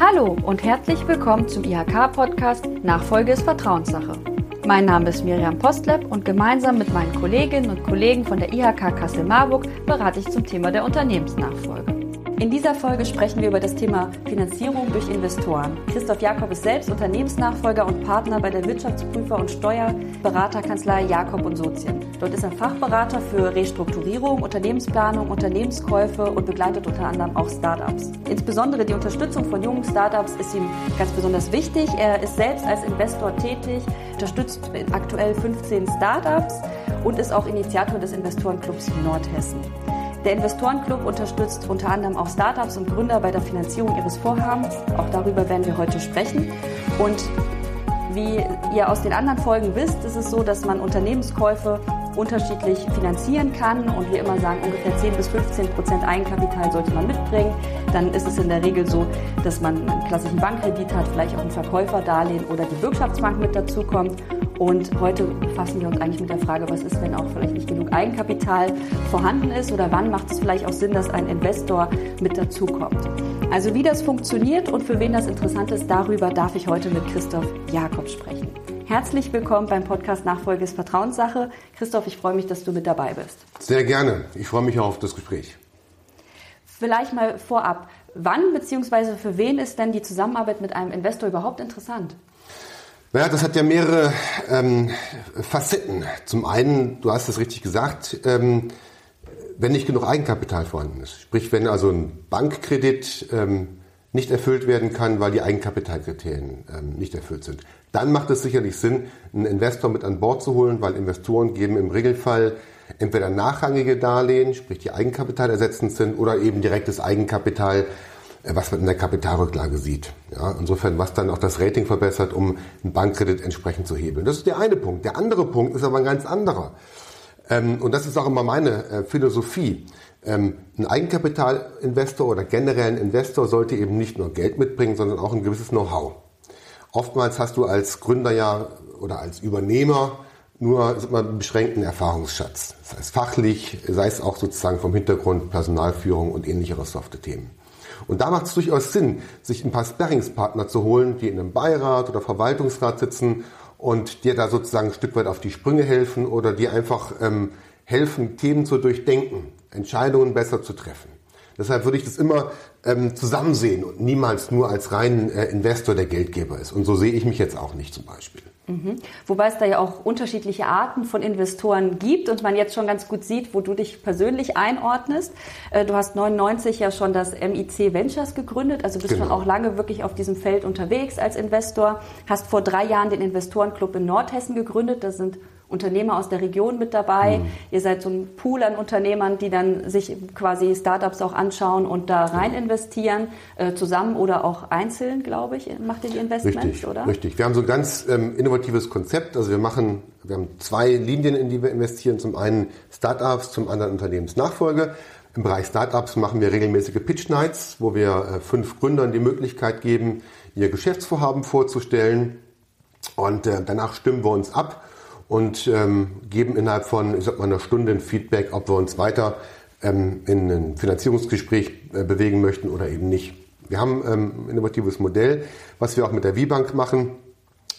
Hallo und herzlich willkommen zum IHK-Podcast Nachfolge ist Vertrauenssache. Mein Name ist Miriam Postleb und gemeinsam mit meinen Kolleginnen und Kollegen von der IHK Kassel-Marburg berate ich zum Thema der Unternehmensnachfolge. In dieser Folge sprechen wir über das Thema Finanzierung durch Investoren. Christoph Jakob ist selbst Unternehmensnachfolger und Partner bei der Wirtschaftsprüfer und Steuerberaterkanzlei Jakob und Sozien. Dort ist er Fachberater für Restrukturierung, Unternehmensplanung, Unternehmenskäufe und begleitet unter anderem auch Startups. Insbesondere die Unterstützung von jungen Startups ist ihm ganz besonders wichtig. Er ist selbst als Investor tätig, unterstützt aktuell 15 Startups und ist auch Initiator des Investorenclubs Nordhessen. Der Investorenclub unterstützt unter anderem auch Startups und Gründer bei der Finanzierung ihres Vorhabens. Auch darüber werden wir heute sprechen. Und wie ihr aus den anderen Folgen wisst, ist es so, dass man Unternehmenskäufe unterschiedlich finanzieren kann und wir immer sagen, ungefähr 10 bis 15 Prozent Eigenkapital sollte man mitbringen. Dann ist es in der Regel so, dass man einen klassischen Bankkredit hat, vielleicht auch ein Verkäuferdarlehen oder die Bürgschaftsbank mit dazukommt. Und heute befassen wir uns eigentlich mit der Frage, was ist, wenn auch vielleicht nicht genug Eigenkapital vorhanden ist oder wann macht es vielleicht auch Sinn, dass ein Investor mit dazukommt. Also wie das funktioniert und für wen das interessant ist, darüber darf ich heute mit Christoph Jakob sprechen. Herzlich willkommen beim Podcast Nachfolge ist Vertrauenssache. Christoph, ich freue mich, dass du mit dabei bist. Sehr gerne. Ich freue mich auch auf das Gespräch. Vielleicht mal vorab. Wann bzw. für wen ist denn die Zusammenarbeit mit einem Investor überhaupt interessant? Naja, das hat ja mehrere ähm, Facetten. Zum einen, du hast es richtig gesagt, ähm, wenn nicht genug Eigenkapital vorhanden ist. Sprich, wenn also ein Bankkredit ähm, nicht erfüllt werden kann, weil die Eigenkapitalkriterien ähm, nicht erfüllt sind. Dann macht es sicherlich Sinn, einen Investor mit an Bord zu holen, weil Investoren geben im Regelfall entweder nachrangige Darlehen, sprich die Eigenkapital ersetzend sind, oder eben direktes Eigenkapital, was man in der Kapitalrücklage sieht. Ja, insofern, was dann auch das Rating verbessert, um einen Bankkredit entsprechend zu hebeln. Das ist der eine Punkt. Der andere Punkt ist aber ein ganz anderer. Ähm, und das ist auch immer meine äh, Philosophie. Ähm, ein Eigenkapitalinvestor oder generell ein Investor sollte eben nicht nur Geld mitbringen, sondern auch ein gewisses Know-how. Oftmals hast du als Gründer ja oder als Übernehmer nur mal, einen beschränkten Erfahrungsschatz. Sei es fachlich, sei es auch sozusagen vom Hintergrund Personalführung und ähnlichere softe Themen. Und da macht es durchaus Sinn, sich ein paar Sparringspartner zu holen, die in einem Beirat oder Verwaltungsrat sitzen und dir da sozusagen ein Stück weit auf die Sprünge helfen oder dir einfach ähm, helfen, Themen zu durchdenken, Entscheidungen besser zu treffen. Deshalb würde ich das immer ähm, zusammen sehen und niemals nur als reinen äh, Investor der Geldgeber ist. Und so sehe ich mich jetzt auch nicht zum Beispiel. Mhm. Wobei es da ja auch unterschiedliche Arten von Investoren gibt und man jetzt schon ganz gut sieht, wo du dich persönlich einordnest. Äh, du hast 99 ja schon das MIC Ventures gegründet, also bist genau. schon auch lange wirklich auf diesem Feld unterwegs als Investor. Hast vor drei Jahren den Investorenclub in Nordhessen gegründet. Da sind Unternehmer aus der Region mit dabei. Mhm. Ihr seid so ein Pool an Unternehmern, die dann sich quasi Startups auch anschauen und da rein investieren, äh, zusammen oder auch einzeln, glaube ich, macht ihr die Investments, richtig, oder? Richtig. Wir haben so ein ganz ähm, innovatives Konzept. Also wir machen, wir haben zwei Linien, in die wir investieren. Zum einen Startups, zum anderen Unternehmensnachfolge. Im Bereich Startups machen wir regelmäßige Pitch Nights, wo wir äh, fünf Gründern die Möglichkeit geben, ihr Geschäftsvorhaben vorzustellen. Und äh, danach stimmen wir uns ab und ähm, geben innerhalb von, ich sag mal, einer Stunde ein Feedback, ob wir uns weiter ähm, in ein Finanzierungsgespräch äh, bewegen möchten oder eben nicht. Wir haben ähm, ein innovatives Modell, was wir auch mit der V-Bank machen,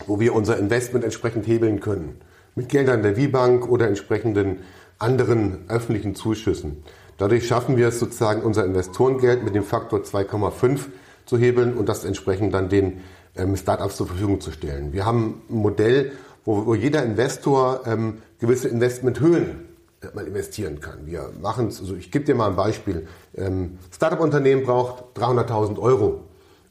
wo wir unser Investment entsprechend hebeln können. Mit Geldern der V-Bank oder entsprechenden anderen öffentlichen Zuschüssen. Dadurch schaffen wir es sozusagen, unser Investorengeld mit dem Faktor 2,5 zu hebeln und das entsprechend dann den ähm, Startups zur Verfügung zu stellen. Wir haben ein Modell, wo, wo jeder Investor ähm, gewisse Investmenthöhen äh, mal investieren kann. Wir machen es, also ich gebe dir mal ein Beispiel. Ähm, Startup-Unternehmen braucht 300.000 Euro.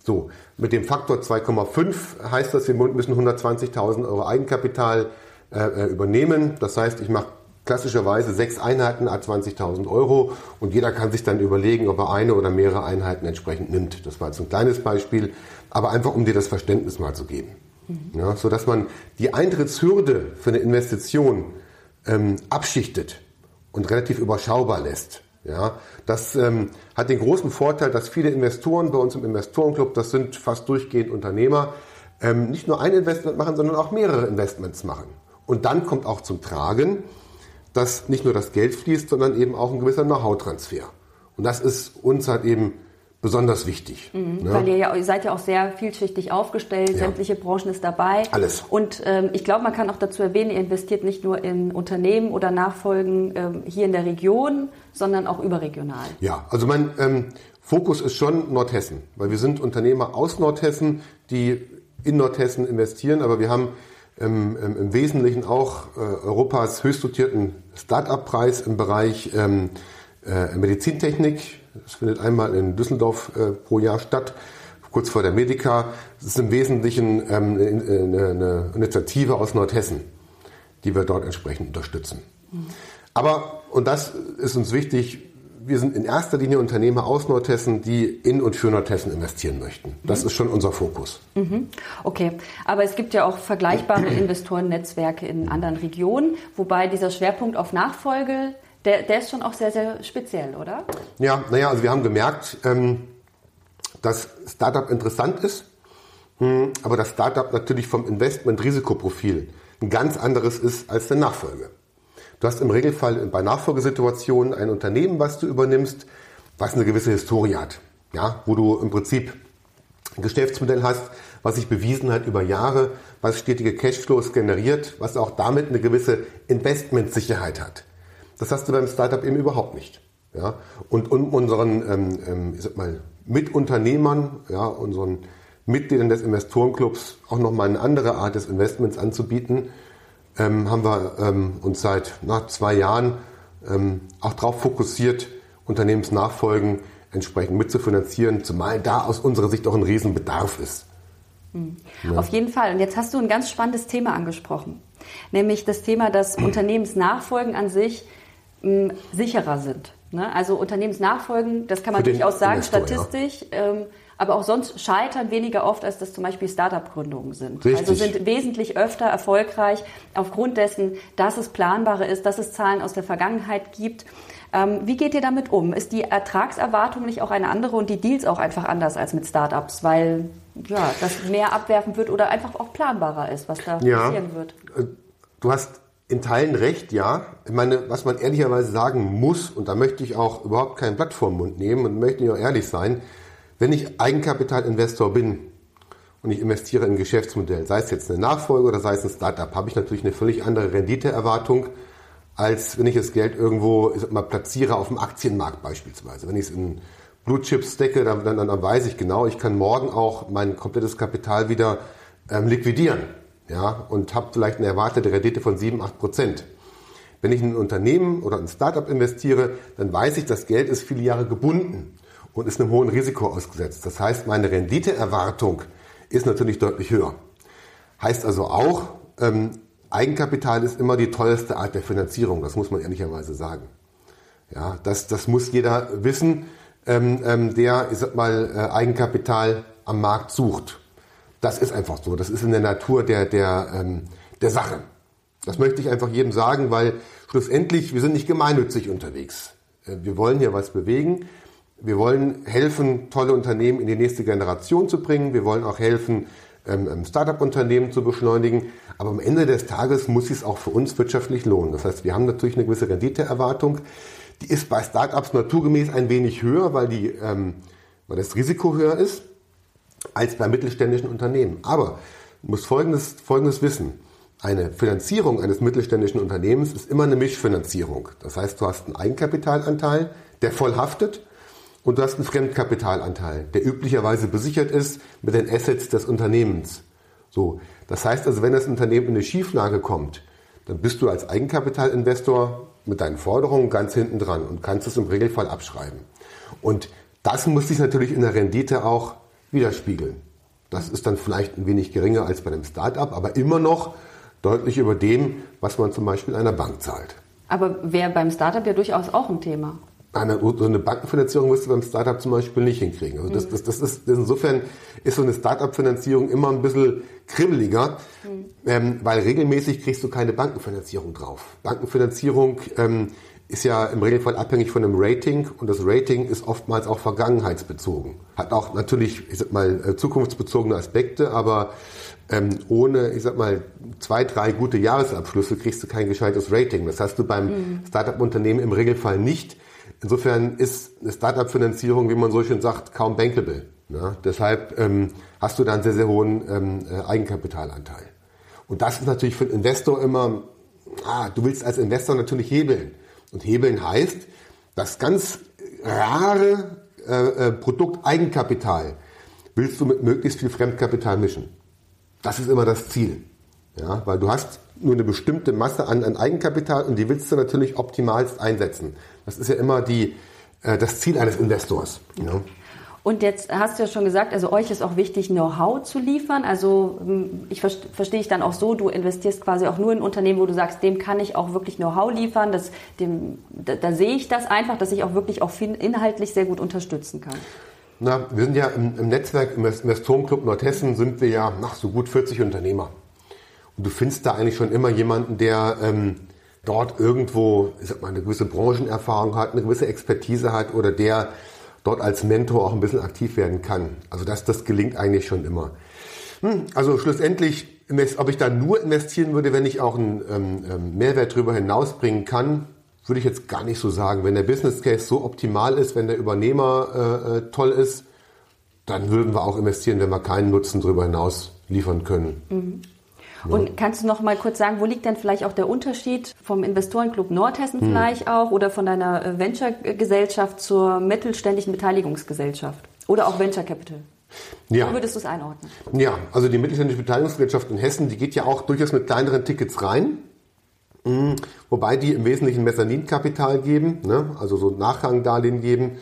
So, mit dem Faktor 2,5 heißt das, wir müssen 120.000 Euro Eigenkapital äh, äh, übernehmen. Das heißt, ich mache klassischerweise sechs Einheiten a 20.000 Euro und jeder kann sich dann überlegen, ob er eine oder mehrere Einheiten entsprechend nimmt. Das war jetzt ein kleines Beispiel, aber einfach um dir das Verständnis mal zu geben. Mhm. Ja, so dass man die Eintrittshürde für eine Investition ähm, abschichtet und relativ überschaubar lässt. Ja, das ähm, hat den großen Vorteil, dass viele Investoren bei uns im Investorenclub, das sind fast durchgehend Unternehmer, ähm, nicht nur ein Investment machen, sondern auch mehrere Investments machen. Und dann kommt auch zum Tragen, dass nicht nur das Geld fließt, sondern eben auch ein gewisser Know-how-Transfer. Und das ist uns halt eben besonders wichtig. Mhm, ne? Weil ihr, ja, ihr seid ja auch sehr vielschichtig aufgestellt, ja. sämtliche Branchen ist dabei. Alles. Und ähm, ich glaube, man kann auch dazu erwähnen, ihr investiert nicht nur in Unternehmen oder Nachfolgen ähm, hier in der Region, sondern auch überregional. Ja, also mein ähm, Fokus ist schon Nordhessen, weil wir sind Unternehmer aus Nordhessen, die in Nordhessen investieren, aber wir haben ähm, im Wesentlichen auch äh, Europas höchst dotierten Start-up-Preis im Bereich ähm, äh, Medizintechnik. Das findet einmal in Düsseldorf äh, pro Jahr statt, kurz vor der Medica. Das ist im Wesentlichen ähm, eine, eine Initiative aus Nordhessen, die wir dort entsprechend unterstützen. Mhm. Aber, und das ist uns wichtig, wir sind in erster Linie Unternehmer aus Nordhessen, die in und für Nordhessen investieren möchten. Das mhm. ist schon unser Fokus. Mhm. Okay, aber es gibt ja auch vergleichbare Investorennetzwerke in anderen Regionen, wobei dieser Schwerpunkt auf Nachfolge, der, der ist schon auch sehr, sehr speziell, oder? Ja, naja, also wir haben gemerkt, ähm, dass Startup interessant ist, hm, aber das Startup natürlich vom Investment-Risikoprofil ein ganz anderes ist als der Nachfolge. Du hast im Regelfall bei Nachfolgesituationen ein Unternehmen, was du übernimmst, was eine gewisse Historie hat. Ja, wo du im Prinzip ein Geschäftsmodell hast, was sich bewiesen hat über Jahre, was stetige Cashflows generiert, was auch damit eine gewisse Investmentsicherheit hat. Das hast du beim Startup eben überhaupt nicht. Ja, und um unseren ähm, ähm, ich sag mal, Mitunternehmern, ja, unseren Mitgliedern des Investorenclubs auch nochmal eine andere Art des Investments anzubieten, ähm, haben wir ähm, uns seit nach zwei Jahren ähm, auch darauf fokussiert, Unternehmensnachfolgen entsprechend mitzufinanzieren, zumal da aus unserer Sicht auch ein Riesenbedarf ist. Mhm. Ja. Auf jeden Fall. Und jetzt hast du ein ganz spannendes Thema angesprochen, nämlich das Thema, dass Unternehmensnachfolgen an sich mh, sicherer sind. Ne? Also Unternehmensnachfolgen, das kann man durchaus sagen, Investor, statistisch. Ja. Ähm, aber auch sonst scheitern weniger oft, als das zum Beispiel Start-up-Gründungen sind. Richtig. Also sind wesentlich öfter erfolgreich aufgrund dessen, dass es planbare ist, dass es Zahlen aus der Vergangenheit gibt. Ähm, wie geht ihr damit um? Ist die Ertragserwartung nicht auch eine andere und die Deals auch einfach anders als mit Startups, weil ja, das mehr abwerfen wird oder einfach auch planbarer ist, was da ja, passieren wird? Äh, du hast in Teilen recht, ja. Ich meine, was man ehrlicherweise sagen muss, und da möchte ich auch überhaupt kein Blatt vor den Mund nehmen und möchte ich auch ehrlich sein, wenn ich Eigenkapitalinvestor bin und ich investiere in ein Geschäftsmodell, sei es jetzt eine Nachfolge oder sei es ein Startup, habe ich natürlich eine völlig andere Renditeerwartung, als wenn ich das Geld irgendwo ich sag mal, platziere auf dem Aktienmarkt beispielsweise. Wenn ich es in Blue Chips stecke, dann, dann, dann weiß ich genau, ich kann morgen auch mein komplettes Kapital wieder ähm, liquidieren ja, und habe vielleicht eine erwartete Rendite von 7, 8 Prozent. Wenn ich in ein Unternehmen oder ein Startup investiere, dann weiß ich, das Geld ist viele Jahre gebunden und ist einem hohen Risiko ausgesetzt. Das heißt, meine Renditeerwartung ist natürlich deutlich höher. Heißt also auch, ähm, Eigenkapital ist immer die teuerste Art der Finanzierung, das muss man ehrlicherweise sagen. Ja, das, das muss jeder wissen, ähm, ähm, der ich sag mal, äh, Eigenkapital am Markt sucht. Das ist einfach so, das ist in der Natur der, der, ähm, der Sache. Das möchte ich einfach jedem sagen, weil schlussendlich, wir sind nicht gemeinnützig unterwegs. Äh, wir wollen hier was bewegen. Wir wollen helfen, tolle Unternehmen in die nächste Generation zu bringen. Wir wollen auch helfen, ähm, ähm, Startup-Unternehmen zu beschleunigen. Aber am Ende des Tages muss es auch für uns wirtschaftlich lohnen. Das heißt, wir haben natürlich eine gewisse Renditeerwartung. Die ist bei Startups naturgemäß ein wenig höher, weil, die, ähm, weil das Risiko höher ist als bei mittelständischen Unternehmen. Aber du musst Folgendes, Folgendes wissen. Eine Finanzierung eines mittelständischen Unternehmens ist immer eine Mischfinanzierung. Das heißt, du hast einen Eigenkapitalanteil, der voll haftet und du hast einen Fremdkapitalanteil, der üblicherweise besichert ist mit den Assets des Unternehmens. So, das heißt also, wenn das Unternehmen in eine Schieflage kommt, dann bist du als Eigenkapitalinvestor mit deinen Forderungen ganz hinten dran und kannst es im Regelfall abschreiben. Und das muss sich natürlich in der Rendite auch widerspiegeln. Das ist dann vielleicht ein wenig geringer als bei einem Start-up, aber immer noch deutlich über dem, was man zum Beispiel einer Bank zahlt. Aber wäre beim Startup ja durchaus auch ein Thema. Eine, so eine Bankenfinanzierung wirst du beim Startup zum Beispiel nicht hinkriegen. Also das, mhm. das, das ist, insofern ist so eine Startup-Finanzierung immer ein bisschen kribbeliger, mhm. ähm, weil regelmäßig kriegst du keine Bankenfinanzierung drauf. Bankenfinanzierung ähm, ist ja im Regelfall abhängig von einem Rating und das Rating ist oftmals auch vergangenheitsbezogen. Hat auch natürlich, ich sag mal, äh, zukunftsbezogene Aspekte, aber ähm, ohne, ich sag mal, zwei, drei gute Jahresabschlüsse kriegst du kein gescheites Rating. Das hast du beim mhm. Startup-Unternehmen im Regelfall nicht Insofern ist eine Startup-Finanzierung, wie man so schön sagt, kaum bankable. Ne? Deshalb ähm, hast du da einen sehr, sehr hohen ähm, äh, Eigenkapitalanteil. Und das ist natürlich für einen Investor immer, ah, du willst als Investor natürlich hebeln. Und hebeln heißt, das ganz rare äh, äh, Produkt Eigenkapital willst du mit möglichst viel Fremdkapital mischen. Das ist immer das Ziel. Ja, weil du hast nur eine bestimmte Masse an, an Eigenkapital und die willst du natürlich optimalst einsetzen. Das ist ja immer die, äh, das Ziel eines Investors. Ja. Und jetzt hast du ja schon gesagt, also euch ist auch wichtig, Know-how zu liefern. Also hm, ich verstehe ich dann auch so, du investierst quasi auch nur in Unternehmen, wo du sagst, dem kann ich auch wirklich Know-how liefern. Das, dem, da, da, sehe ich das einfach, dass ich auch wirklich auch inhaltlich sehr gut unterstützen kann. Na, wir sind ja im, im Netzwerk, im Investorenclub Nordhessen sind wir ja nach so gut 40 Unternehmer. Und du findest da eigentlich schon immer jemanden, der ähm, dort irgendwo, ich sag mal, eine gewisse Branchenerfahrung hat, eine gewisse Expertise hat oder der dort als Mentor auch ein bisschen aktiv werden kann. Also das, das gelingt eigentlich schon immer. Hm, also schlussendlich, ob ich da nur investieren würde, wenn ich auch einen ähm, ähm, Mehrwert darüber hinausbringen kann, würde ich jetzt gar nicht so sagen. Wenn der Business Case so optimal ist, wenn der Übernehmer äh, äh toll ist, dann würden wir auch investieren, wenn wir keinen Nutzen darüber hinaus liefern können. Mhm. Und kannst du noch mal kurz sagen, wo liegt denn vielleicht auch der Unterschied vom Investorenclub Nordhessen hm. vielleicht auch oder von deiner äh, Venture-Gesellschaft zur mittelständischen Beteiligungsgesellschaft oder auch Venture Capital? Ja. Wie würdest du es einordnen? Ja, also die mittelständische Beteiligungsgesellschaft in Hessen, die geht ja auch durchaus mit kleineren Tickets rein. Hm, wobei die im Wesentlichen Mezzaninkapital geben, ne? also so Nachrangdarlehen geben.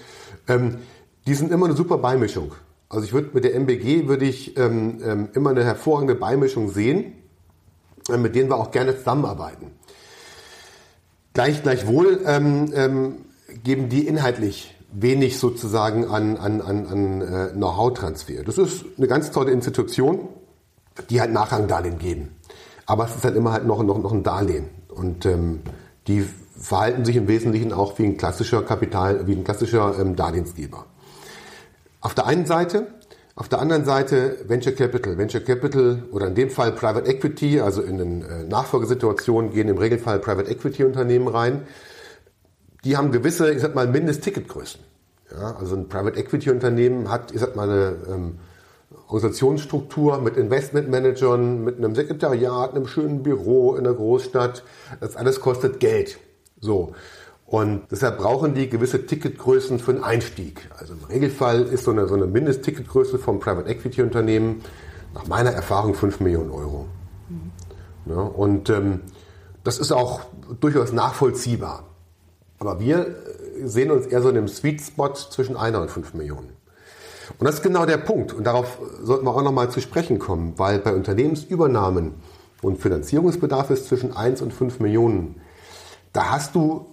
Ähm, die sind immer eine super Beimischung. Also ich würde mit der MBG würde ich ähm, ähm, immer eine hervorragende Beimischung sehen. Mit denen wir auch gerne zusammenarbeiten. Gleich, gleichwohl ähm, ähm, geben die inhaltlich wenig sozusagen an, an, an, an äh, Know-how-Transfer. Das ist eine ganz tolle Institution, die halt Nachrangdarlehen geben. Aber es ist halt immer halt noch, noch, noch ein Darlehen. Und ähm, die verhalten sich im Wesentlichen auch wie ein klassischer Kapital, wie ein klassischer ähm, Darlehensgeber. Auf der einen Seite auf der anderen Seite Venture Capital. Venture Capital oder in dem Fall Private Equity, also in den äh, Nachfolgesituationen gehen im Regelfall Private Equity Unternehmen rein. Die haben gewisse, ich sag mal, Mindestticketgrößen. Ja, also ein Private Equity Unternehmen hat, ich sag mal, eine ähm, Organisationsstruktur mit Investmentmanagern, mit einem Sekretariat, einem schönen Büro in der Großstadt. Das alles kostet Geld. So. Und deshalb brauchen die gewisse Ticketgrößen für einen Einstieg. Also im Regelfall ist so eine, so eine Mindestticketgröße vom Private Equity Unternehmen nach meiner Erfahrung 5 Millionen Euro. Mhm. Ja, und ähm, das ist auch durchaus nachvollziehbar. Aber wir äh, sehen uns eher so in einem Sweet Spot zwischen einer und 5 Millionen. Und das ist genau der Punkt. Und darauf sollten wir auch nochmal zu sprechen kommen, weil bei Unternehmensübernahmen und Finanzierungsbedarf ist zwischen 1 und 5 Millionen. Da hast du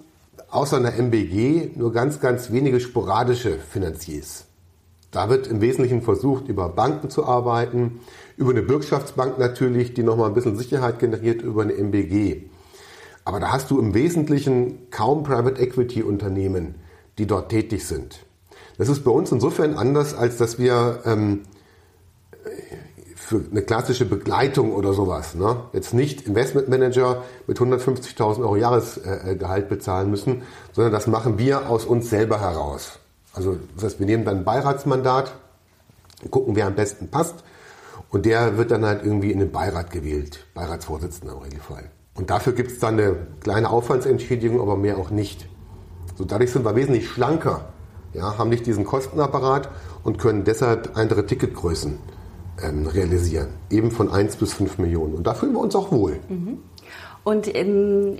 außer einer MBG nur ganz, ganz wenige sporadische Finanziers. Da wird im Wesentlichen versucht, über Banken zu arbeiten, über eine Bürgschaftsbank natürlich, die nochmal ein bisschen Sicherheit generiert, über eine MBG. Aber da hast du im Wesentlichen kaum Private Equity Unternehmen, die dort tätig sind. Das ist bei uns insofern anders, als dass wir ähm, für eine klassische Begleitung oder sowas. Ne? Jetzt nicht Investmentmanager mit 150.000 Euro Jahresgehalt bezahlen müssen, sondern das machen wir aus uns selber heraus. Also das heißt, wir nehmen dann ein Beiratsmandat, gucken, wer am besten passt und der wird dann halt irgendwie in den Beirat gewählt, Beiratsvorsitzender im Regelfall. Und dafür gibt es dann eine kleine Aufwandsentschädigung, aber mehr auch nicht. So dadurch sind wir wesentlich schlanker, ja, haben nicht diesen Kostenapparat und können deshalb andere Ticketgrößen ähm, realisieren. Eben von 1 bis 5 Millionen. Und da fühlen wir uns auch wohl. Mhm. Und ähm,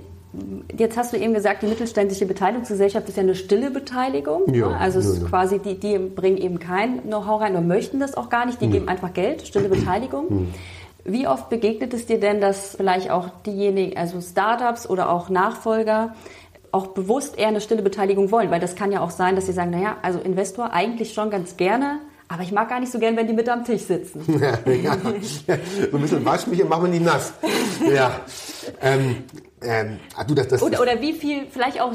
jetzt hast du eben gesagt, die mittelständische Beteiligungsgesellschaft ist ja eine stille Beteiligung. Ja, also es ist quasi, die, die bringen eben kein Know-how rein oder möchten das auch gar nicht. Die mhm. geben einfach Geld, stille Beteiligung. Mhm. Wie oft begegnet es dir denn, dass vielleicht auch diejenigen, also Startups oder auch Nachfolger, auch bewusst eher eine stille Beteiligung wollen? Weil das kann ja auch sein, dass sie sagen, naja, also Investor eigentlich schon ganz gerne, aber ich mag gar nicht so gern, wenn die mit am Tisch sitzen. ja, ja. So ein bisschen wasch mich und mach mir die nass. Ja. Ähm, ähm, ah, du, das, das, oder, oder wie viel, vielleicht auch,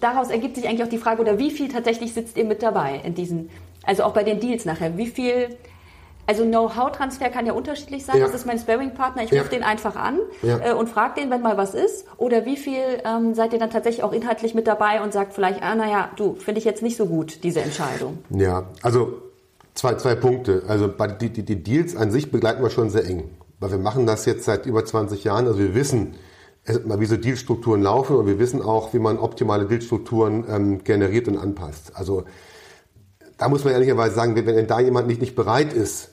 daraus ergibt sich eigentlich auch die Frage, oder wie viel tatsächlich sitzt ihr mit dabei in diesen, also auch bei den Deals nachher, wie viel Also Know-how-Transfer kann ja unterschiedlich sein. Ja. Das ist mein Sparring-Partner. Ich Ja. rufe den einfach an Ja. äh, und frage den, wenn mal was ist. Oder wie viel ähm, seid ihr dann tatsächlich auch inhaltlich mit dabei und sagt vielleicht, ah, naja, du, finde ich jetzt nicht so gut, diese Entscheidung. Ja, also zwei, zwei Punkte. Also die, die, die Deals an sich begleiten wir schon sehr eng. Weil wir machen das jetzt seit über 20 Jahren. Also wir wissen, wie so Dealstrukturen laufen und wir wissen auch, wie man optimale Dealstrukturen ähm, generiert und anpasst. Also da muss man ehrlicherweise sagen, wenn, wenn da jemand nicht, nicht bereit ist,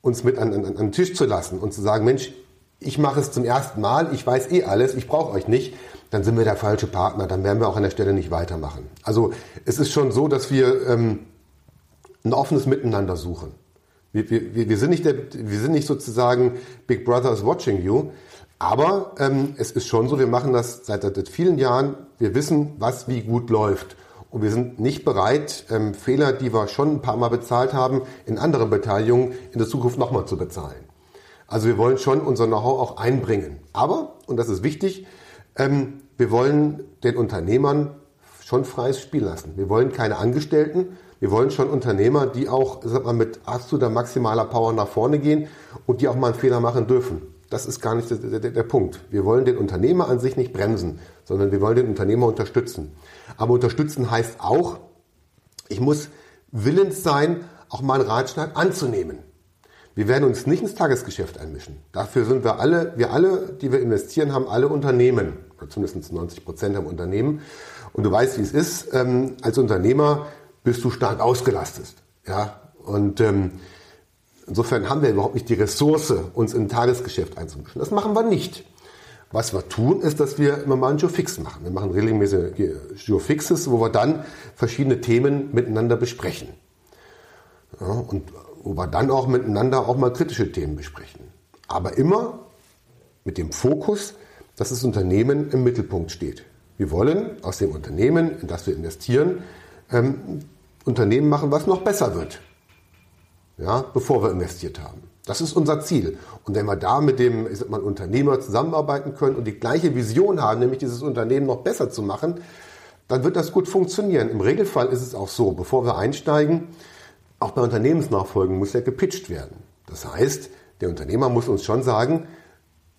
uns mit an, an, an den Tisch zu lassen und zu sagen, Mensch, ich mache es zum ersten Mal, ich weiß eh alles, ich brauche euch nicht, dann sind wir der falsche Partner, dann werden wir auch an der Stelle nicht weitermachen. Also es ist schon so, dass wir ähm, ein offenes Miteinander suchen. Wir, wir, wir, sind nicht der, wir sind nicht sozusagen Big Brother is watching you, aber ähm, es ist schon so, wir machen das seit, seit vielen Jahren, wir wissen, was wie gut läuft. Und wir sind nicht bereit, ähm, Fehler, die wir schon ein paar Mal bezahlt haben, in anderen Beteiligungen in der Zukunft nochmal zu bezahlen. Also wir wollen schon unser Know-how auch einbringen. Aber, und das ist wichtig, ähm, wir wollen den Unternehmern schon freies Spiel lassen. Wir wollen keine Angestellten, wir wollen schon Unternehmer, die auch sag mal, mit absoluter maximaler Power nach vorne gehen und die auch mal einen Fehler machen dürfen. Das ist gar nicht der, der, der Punkt. Wir wollen den Unternehmer an sich nicht bremsen, sondern wir wollen den Unternehmer unterstützen. Aber unterstützen heißt auch, ich muss willens sein, auch mal einen Ratschlag anzunehmen. Wir werden uns nicht ins Tagesgeschäft einmischen. Dafür sind wir alle, wir alle, die wir investieren, haben alle Unternehmen. Oder zumindest 90 Prozent haben Unternehmen. Und du weißt, wie es ist. Ähm, als Unternehmer bist du stark ausgelastet. Ja, und ähm, insofern haben wir überhaupt nicht die Ressource, uns in ein Tagesgeschäft einzumischen. Das machen wir nicht. Was wir tun, ist, dass wir immer mal einen Geofix machen. Wir machen regelmäßige Geofixes, wo wir dann verschiedene Themen miteinander besprechen. Ja, und wo wir dann auch miteinander auch mal kritische Themen besprechen. Aber immer mit dem Fokus, dass das Unternehmen im Mittelpunkt steht. Wir wollen aus dem Unternehmen, in das wir investieren, ähm, Unternehmen machen, was noch besser wird. Ja, bevor wir investiert haben. Das ist unser Ziel. Und wenn wir da mit dem ich sag mal, Unternehmer zusammenarbeiten können und die gleiche Vision haben, nämlich dieses Unternehmen noch besser zu machen, dann wird das gut funktionieren. Im Regelfall ist es auch so, bevor wir einsteigen, auch bei Unternehmensnachfolgen muss ja gepitcht werden. Das heißt, der Unternehmer muss uns schon sagen,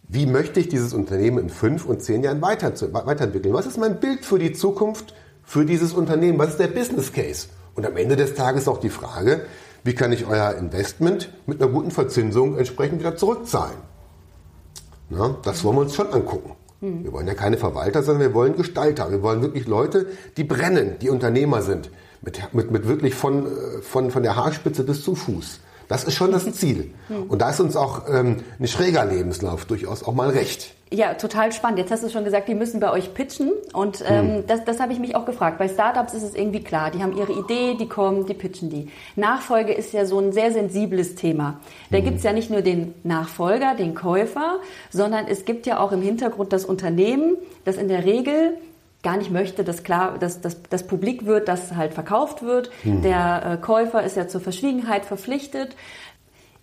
wie möchte ich dieses Unternehmen in fünf und zehn Jahren weiter, weiterentwickeln? Was ist mein Bild für die Zukunft für dieses Unternehmen? Was ist der Business Case? Und am Ende des Tages auch die Frage, wie kann ich euer Investment mit einer guten Verzinsung entsprechend wieder zurückzahlen? Na, das wollen wir uns schon angucken. Wir wollen ja keine Verwalter, sondern wir wollen Gestalter. Wir wollen wirklich Leute, die brennen, die Unternehmer sind. Mit, mit, mit wirklich von, von, von der Haarspitze bis zum Fuß. Das ist schon das Ziel. Und da ist uns auch ähm, ein schräger Lebenslauf durchaus auch mal recht. Ja, total spannend. Jetzt hast du schon gesagt, die müssen bei euch pitchen. Und ähm, das, das habe ich mich auch gefragt. Bei Startups ist es irgendwie klar. Die haben ihre Idee, die kommen, die pitchen die. Nachfolge ist ja so ein sehr sensibles Thema. Da gibt's ja nicht nur den Nachfolger, den Käufer, sondern es gibt ja auch im Hintergrund das Unternehmen, das in der Regel gar nicht möchte, dass klar, dass, dass das publik wird, dass halt verkauft wird. Der äh, Käufer ist ja zur Verschwiegenheit verpflichtet.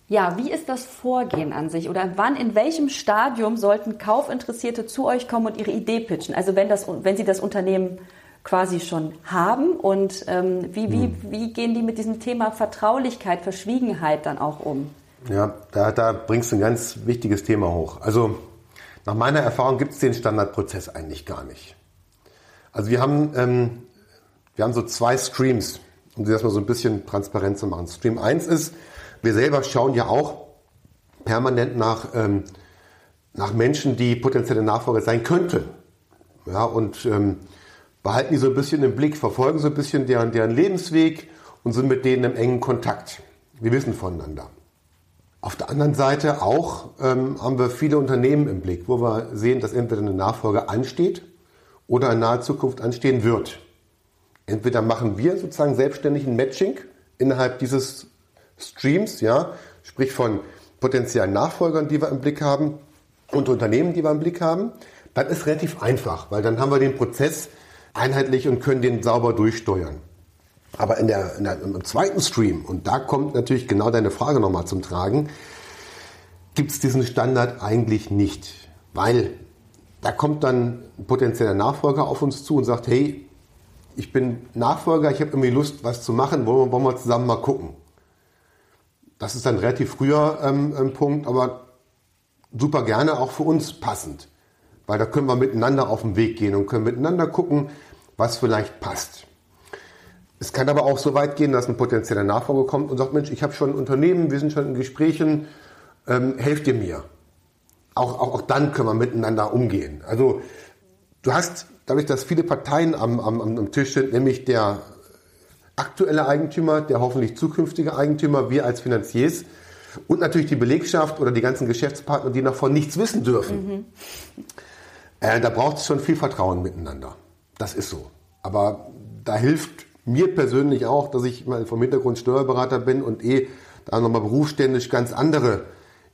Ja, wie ist das Vorgehen an sich oder wann, in welchem Stadium sollten Kaufinteressierte zu euch kommen und ihre Idee pitchen? Also wenn, das, wenn sie das Unternehmen quasi schon haben und ähm, wie, wie, wie gehen die mit diesem Thema Vertraulichkeit, Verschwiegenheit dann auch um? Ja, da, da bringst du ein ganz wichtiges Thema hoch. Also nach meiner Erfahrung gibt es den Standardprozess eigentlich gar nicht. Also wir haben, ähm, wir haben so zwei Streams, um das mal so ein bisschen transparent zu machen. Stream 1 ist, wir selber schauen ja auch permanent nach, ähm, nach Menschen, die potenzielle Nachfolger sein könnten. Ja, und ähm, behalten die so ein bisschen im Blick, verfolgen so ein bisschen deren, deren Lebensweg und sind mit denen im engen Kontakt. Wir wissen voneinander. Auf der anderen Seite auch ähm, haben wir viele Unternehmen im Blick, wo wir sehen, dass entweder eine Nachfolge ansteht oder in naher Zukunft anstehen wird. Entweder machen wir sozusagen selbstständig ein Matching innerhalb dieses Streams, ja, sprich von potenziellen Nachfolgern, die wir im Blick haben und Unternehmen, die wir im Blick haben. Dann ist relativ einfach, weil dann haben wir den Prozess einheitlich und können den sauber durchsteuern. Aber in der, in der, im zweiten Stream, und da kommt natürlich genau deine Frage nochmal zum Tragen, gibt es diesen Standard eigentlich nicht. Weil da kommt dann ein potenzieller Nachfolger auf uns zu und sagt, hey, ich bin Nachfolger, ich habe irgendwie Lust, was zu machen, wollen wir, wollen wir zusammen mal gucken. Das ist ein relativ früher ähm, Punkt, aber super gerne auch für uns passend. Weil da können wir miteinander auf den Weg gehen und können miteinander gucken, was vielleicht passt. Es kann aber auch so weit gehen, dass ein potenzieller Nachfolger kommt und sagt, Mensch, ich habe schon ein Unternehmen, wir sind schon in Gesprächen, ähm, helft ihr mir. Auch, auch, auch dann können wir miteinander umgehen. Also du hast, dadurch, dass viele Parteien am, am, am Tisch sind, nämlich der aktuelle Eigentümer, der hoffentlich zukünftige Eigentümer, wir als Finanziers und natürlich die Belegschaft oder die ganzen Geschäftspartner, die davon nichts wissen dürfen. Mhm. Äh, da braucht es schon viel Vertrauen miteinander. Das ist so. Aber da hilft mir persönlich auch, dass ich mal vom Hintergrund Steuerberater bin und eh da nochmal berufsständig ganz andere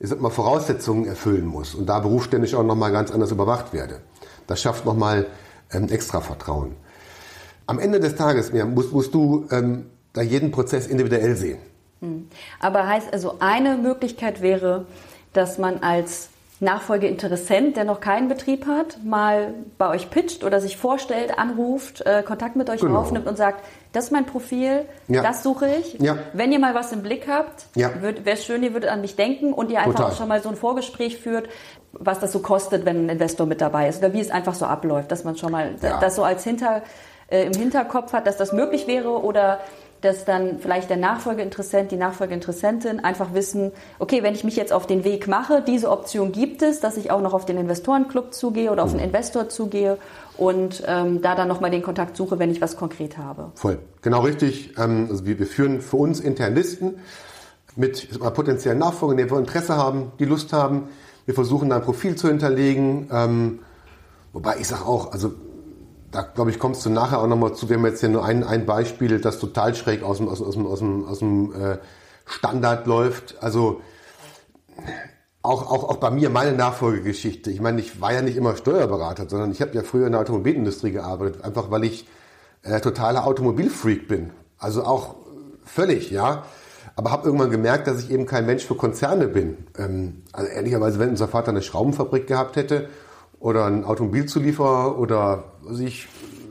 ich sag mal, Voraussetzungen erfüllen muss und da berufsständig auch nochmal ganz anders überwacht werde. Das schafft nochmal ähm, extra Vertrauen. Am Ende des Tages ja, musst, musst du ähm, da jeden Prozess individuell sehen. Hm. Aber heißt also, eine Möglichkeit wäre, dass man als Nachfolgeinteressent, der noch keinen Betrieb hat, mal bei euch pitcht oder sich vorstellt, anruft, äh, Kontakt mit euch genau. aufnimmt und sagt, das ist mein Profil, ja. das suche ich. Ja. Wenn ihr mal was im Blick habt, ja. wäre es schön, ihr würdet an mich denken und ihr einfach Total. auch schon mal so ein Vorgespräch führt, was das so kostet, wenn ein Investor mit dabei ist oder wie es einfach so abläuft, dass man schon mal das so als Hinter, äh, im Hinterkopf hat, dass das möglich wäre oder dass dann vielleicht der Nachfolgeinteressent, die Nachfolgeinteressentin einfach wissen, okay, wenn ich mich jetzt auf den Weg mache, diese Option gibt es, dass ich auch noch auf den Investorenclub zugehe oder auf einen Investor zugehe und ähm, da dann nochmal den Kontakt suche, wenn ich was konkret habe. Voll, genau richtig. Ähm, also wir, wir führen für uns Internisten mit mal, potenziellen Nachfolgern, die Interesse haben, die Lust haben. Wir versuchen ein Profil zu hinterlegen. Ähm, wobei ich sage auch, also da glaube ich, kommst du nachher auch nochmal zu. Wir haben jetzt hier nur ein, ein Beispiel, das total schräg aus dem, aus, aus aus aus dem äh, Standard läuft. Also auch, auch, auch bei mir meine Nachfolgegeschichte. Ich meine, ich war ja nicht immer Steuerberater, sondern ich habe ja früher in der Automobilindustrie gearbeitet, einfach weil ich äh, totaler Automobilfreak bin. Also auch völlig, ja. Aber habe irgendwann gemerkt, dass ich eben kein Mensch für Konzerne bin. Ähm, also ehrlicherweise, wenn unser Vater eine Schraubenfabrik gehabt hätte oder ein Automobilzulieferer oder was ich,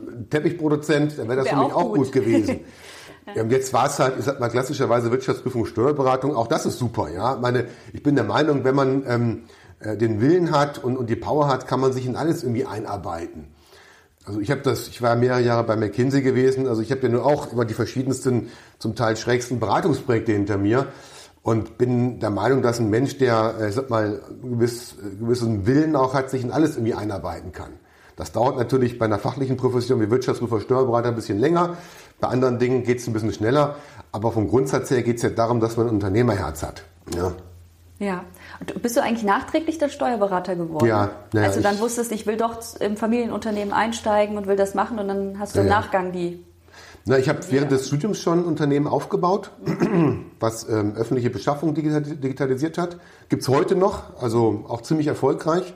ein Teppichproduzent, dann wäre das wär für mich auch gut, gut gewesen. jetzt war es halt, ich sag mal, klassischerweise Wirtschaftsprüfung, Steuerberatung, auch das ist super, ja. Meine, ich bin der Meinung, wenn man ähm, äh, den Willen hat und, und die Power hat, kann man sich in alles irgendwie einarbeiten. Also ich habe das, ich war mehrere Jahre bei McKinsey gewesen, also ich habe ja nur auch immer die verschiedensten, zum Teil schrägsten Beratungsprojekte hinter mir und bin der Meinung, dass ein Mensch, der, äh, ich sag mal, gewiss, gewissen Willen auch hat, sich in alles irgendwie einarbeiten kann. Das dauert natürlich bei einer fachlichen Profession wie Wirtschaftsprüfer, Steuerberater ein bisschen länger. Bei anderen Dingen geht es ein bisschen schneller. Aber vom Grundsatz her geht es ja darum, dass man ein Unternehmerherz hat. Ja. Ja. Und bist du eigentlich nachträglich der Steuerberater geworden? Ja. ja also dann wusstest, ich will doch im Familienunternehmen einsteigen und will das machen und dann hast du ja, im Nachgang die. Na, ich habe während des Studiums schon ein Unternehmen aufgebaut, was ähm, öffentliche Beschaffung digitalisiert hat. Gibt es heute noch, also auch ziemlich erfolgreich.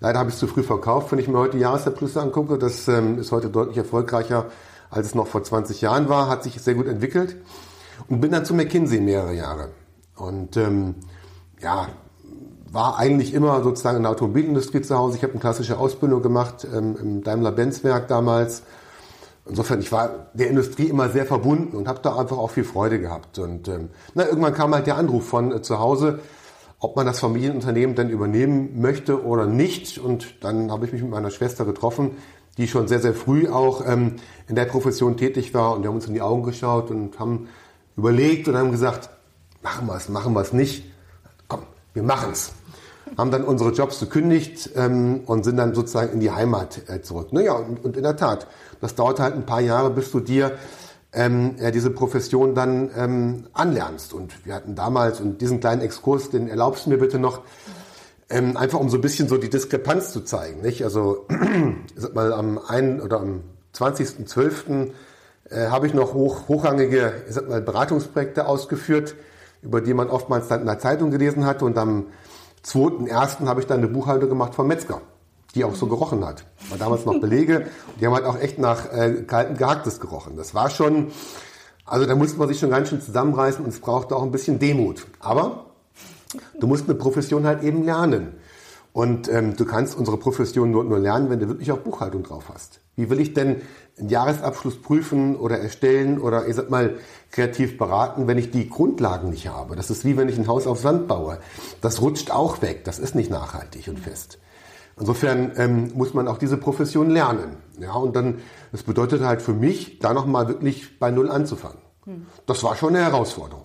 Leider habe ich es zu früh verkauft. Wenn ich mir heute die Jahresabschlüsse angucke, das ähm, ist heute deutlich erfolgreicher, als es noch vor 20 Jahren war, hat sich sehr gut entwickelt. Und bin dann zu McKinsey mehrere Jahre. Und ähm, ja, war eigentlich immer sozusagen in der Automobilindustrie zu Hause. Ich habe eine klassische Ausbildung gemacht ähm, im Daimler-Benz-Werk damals. Insofern, ich war der Industrie immer sehr verbunden und habe da einfach auch viel Freude gehabt. Und ähm, na, irgendwann kam halt der Anruf von äh, zu Hause, ob man das Familienunternehmen dann übernehmen möchte oder nicht. Und dann habe ich mich mit meiner Schwester getroffen, die schon sehr, sehr früh auch ähm, in der Profession tätig war. Und wir haben uns in die Augen geschaut und haben überlegt und haben gesagt, machen wir es, machen wir es nicht. Komm, wir machen es. Haben dann unsere Jobs gekündigt ähm, und sind dann sozusagen in die Heimat äh, zurück. Naja, und, und in der Tat, das dauert halt ein paar Jahre, bis du dir ähm, ja, diese Profession dann ähm, anlernst. Und wir hatten damals, und diesen kleinen Exkurs, den erlaubst du mir bitte noch, ähm, einfach um so ein bisschen so die Diskrepanz zu zeigen. Nicht? Also sag mal am 1. oder am 20.12. Äh, habe ich noch hoch, hochrangige ich sag mal, Beratungsprojekte ausgeführt, über die man oftmals dann in der Zeitung gelesen hatte. Und am 2.1. habe ich dann eine Buchhaltung gemacht vom Metzger die auch so gerochen hat. War damals noch Belege. Die haben halt auch echt nach äh, kalten Gehacktes gerochen. Das war schon, also da musste man sich schon ganz schön zusammenreißen und es brauchte auch ein bisschen Demut. Aber du musst eine Profession halt eben lernen. Und ähm, du kannst unsere Profession nur, nur lernen, wenn du wirklich auch Buchhaltung drauf hast. Wie will ich denn einen Jahresabschluss prüfen oder erstellen oder ich sag mal kreativ beraten, wenn ich die Grundlagen nicht habe? Das ist wie wenn ich ein Haus auf Sand baue. Das rutscht auch weg. Das ist nicht nachhaltig und fest. Insofern ähm, muss man auch diese Profession lernen. Ja, und dann, das bedeutet halt für mich, da nochmal wirklich bei Null anzufangen. Hm. Das war schon eine Herausforderung.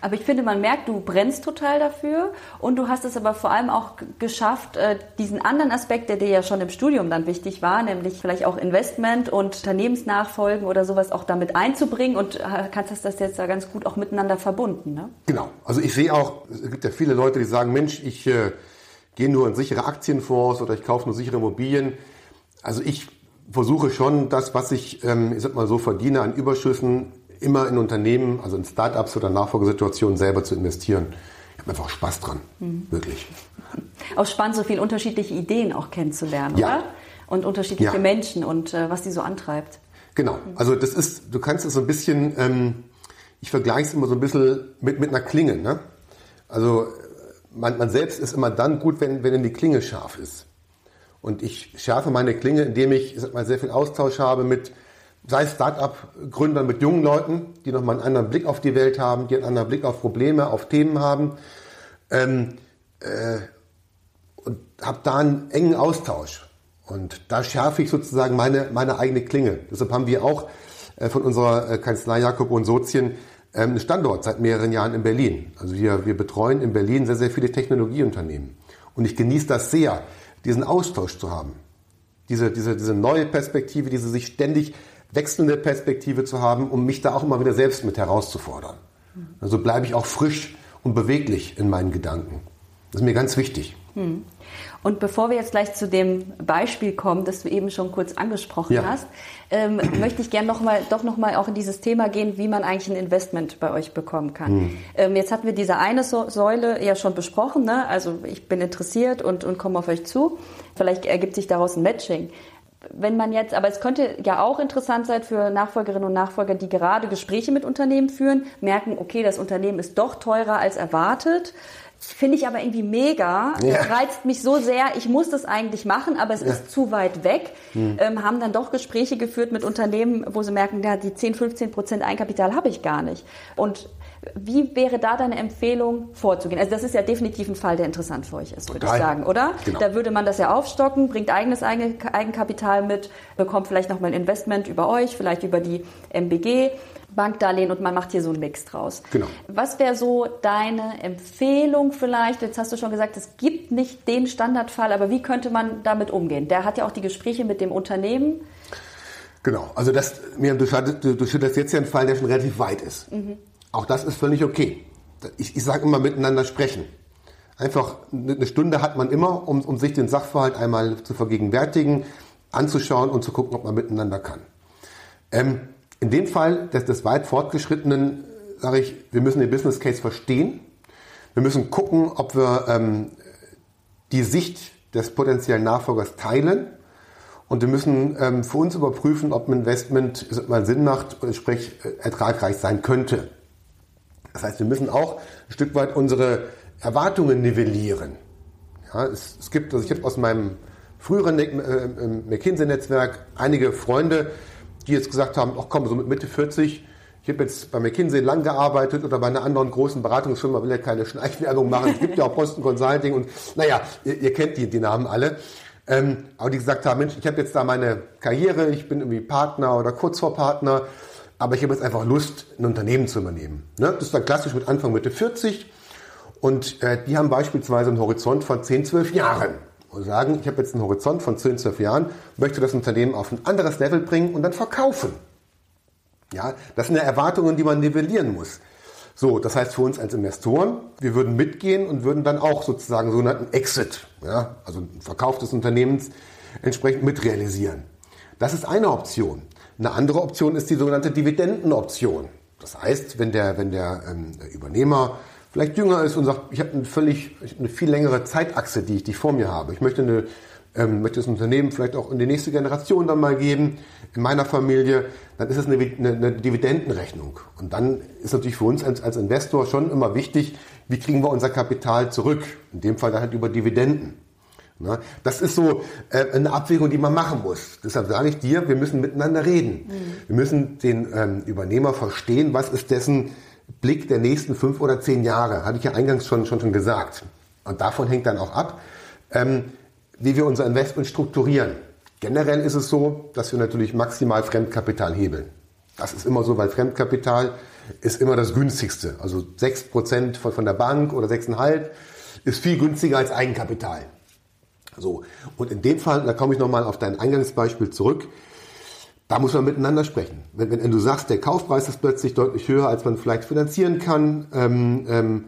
Aber ich finde, man merkt, du brennst total dafür und du hast es aber vor allem auch geschafft, äh, diesen anderen Aspekt, der dir ja schon im Studium dann wichtig war, nämlich vielleicht auch Investment und Unternehmensnachfolgen oder sowas auch damit einzubringen und äh, kannst das jetzt da ganz gut auch miteinander verbunden. Ne? Genau. Also ich sehe auch, es gibt ja viele Leute, die sagen, Mensch, ich äh, gehe nur in sichere Aktienfonds oder ich kaufe nur sichere Immobilien. Also ich versuche schon das, was ich, ähm, ich sag mal so, verdiene an Überschüssen, immer in Unternehmen, also in Startups oder Nachfolgesituationen selber zu investieren. Ich habe einfach Spaß dran, mhm. wirklich. Auch spannend, so viele unterschiedliche Ideen auch kennenzulernen, ja. oder? Und unterschiedliche ja. Menschen und äh, was die so antreibt. Genau, also das ist, du kannst es so ein bisschen, ähm, ich vergleiche es immer so ein bisschen mit, mit einer Klinge. Ne? Also man, man selbst ist immer dann gut, wenn, wenn die Klinge scharf ist. Und ich schärfe meine Klinge, indem ich, mal, sehr viel Austausch habe mit sei es Start-up-Gründern mit jungen Leuten, die nochmal einen anderen Blick auf die Welt haben, die einen anderen Blick auf Probleme, auf Themen haben. Ähm, äh, und habe da einen engen Austausch. Und da schärfe ich sozusagen meine, meine eigene Klinge. Deshalb haben wir auch äh, von unserer äh, Kanzlei Jakob und Sozien ähm, Standort seit mehreren Jahren in Berlin. Also wir, wir betreuen in Berlin sehr, sehr viele Technologieunternehmen. Und ich genieße das sehr, diesen Austausch zu haben. Diese, diese, diese neue Perspektive, diese sich ständig wechselnde Perspektive zu haben, um mich da auch immer wieder selbst mit herauszufordern. Also bleibe ich auch frisch und beweglich in meinen Gedanken. Das ist mir ganz wichtig. Hm. Und bevor wir jetzt gleich zu dem Beispiel kommen, das du eben schon kurz angesprochen ja. hast, ähm, möchte ich gerne noch mal, doch noch mal auch in dieses Thema gehen, wie man eigentlich ein Investment bei euch bekommen kann. Hm. Ähm, jetzt hatten wir diese eine Säule ja schon besprochen, ne? also ich bin interessiert und, und komme auf euch zu. Vielleicht ergibt sich daraus ein Matching wenn man jetzt, aber es könnte ja auch interessant sein für Nachfolgerinnen und Nachfolger, die gerade Gespräche mit Unternehmen führen, merken, okay, das Unternehmen ist doch teurer als erwartet. Finde ich aber irgendwie mega. Ja. Das reizt mich so sehr. Ich muss das eigentlich machen, aber es ja. ist zu weit weg. Hm. Ähm, haben dann doch Gespräche geführt mit Unternehmen, wo sie merken, ja, die 10, 15 Prozent Eigenkapital habe ich gar nicht. Und wie wäre da deine Empfehlung vorzugehen? Also das ist ja definitiv ein Fall, der interessant für euch ist, würde ich sagen, oder? Genau. Da würde man das ja aufstocken, bringt eigenes Eigenkapital mit, bekommt vielleicht nochmal ein Investment über euch, vielleicht über die MBG. Bankdarlehen und man macht hier so einen Mix draus. Genau. Was wäre so deine Empfehlung vielleicht? Jetzt hast du schon gesagt, es gibt nicht den Standardfall, aber wie könnte man damit umgehen? Der hat ja auch die Gespräche mit dem Unternehmen. Genau, also das, du, schilderst jetzt ja einen Fall, der schon relativ weit ist. Mhm. Auch das ist völlig okay. Ich, ich sage immer miteinander sprechen. Einfach eine Stunde hat man immer, um, um sich den Sachverhalt einmal zu vergegenwärtigen, anzuschauen und zu gucken, ob man miteinander kann. Ähm, in dem Fall des, des weit fortgeschrittenen sage ich, wir müssen den Business Case verstehen. Wir müssen gucken, ob wir ähm, die Sicht des potenziellen Nachfolgers teilen. Und wir müssen ähm, für uns überprüfen, ob ein Investment mal Sinn macht und sprich äh, ertragreich sein könnte. Das heißt, wir müssen auch ein Stück weit unsere Erwartungen nivellieren. Ja, es, es gibt, also ich habe aus meinem früheren äh, McKinsey-Netzwerk einige Freunde, die jetzt gesagt haben, ach komm, so mit Mitte 40, ich habe jetzt bei McKinsey lang gearbeitet oder bei einer anderen großen Beratungsfirma, will ja keine Schleichwerbung machen, es gibt ja auch Boston Consulting und naja, ihr, ihr kennt die, die Namen alle. Ähm, aber die gesagt haben, Mensch, ich habe jetzt da meine Karriere, ich bin irgendwie Partner oder kurz vor Partner aber ich habe jetzt einfach Lust, ein Unternehmen zu übernehmen. Ne? Das ist dann klassisch mit Anfang Mitte 40 und äh, die haben beispielsweise einen Horizont von 10, 12 Jahren und sagen, ich habe jetzt einen Horizont von 10, 12 Jahren, möchte das Unternehmen auf ein anderes Level bringen und dann verkaufen. Ja, das sind ja Erwartungen, die man nivellieren muss. So, das heißt für uns als Investoren, wir würden mitgehen und würden dann auch sozusagen sogenannten Exit, ja, also Verkauf des Unternehmens entsprechend mitrealisieren. Das ist eine Option. Eine andere Option ist die sogenannte Dividendenoption. Das heißt, wenn der, wenn der ähm, Übernehmer vielleicht jünger ist und sagt, ich habe eine völlig, eine viel längere Zeitachse, die ich, die ich vor mir habe. Ich möchte, eine, ähm, möchte das Unternehmen vielleicht auch in die nächste Generation dann mal geben, in meiner Familie, dann ist es eine, eine, eine Dividendenrechnung. Und dann ist natürlich für uns als, als Investor schon immer wichtig, wie kriegen wir unser Kapital zurück? In dem Fall dann halt über Dividenden. Ne? Das ist so äh, eine Abwägung, die man machen muss. Deshalb sage ich dir, wir müssen miteinander reden. Mhm. Wir müssen den ähm, Übernehmer verstehen, was ist dessen Blick der nächsten fünf oder zehn Jahre. Hatte ich ja eingangs schon, schon, schon gesagt. Und davon hängt dann auch ab, ähm, wie wir unser Investment strukturieren. Generell ist es so, dass wir natürlich maximal Fremdkapital hebeln. Das ist immer so, weil Fremdkapital ist immer das günstigste. Also 6% von, von der Bank oder 6,5% ist viel günstiger als Eigenkapital. So. Und in dem Fall, da komme ich nochmal auf dein Eingangsbeispiel zurück, da muss man miteinander sprechen. Wenn, wenn, du sagst, der Kaufpreis ist plötzlich deutlich höher, als man vielleicht finanzieren kann, ähm, ähm,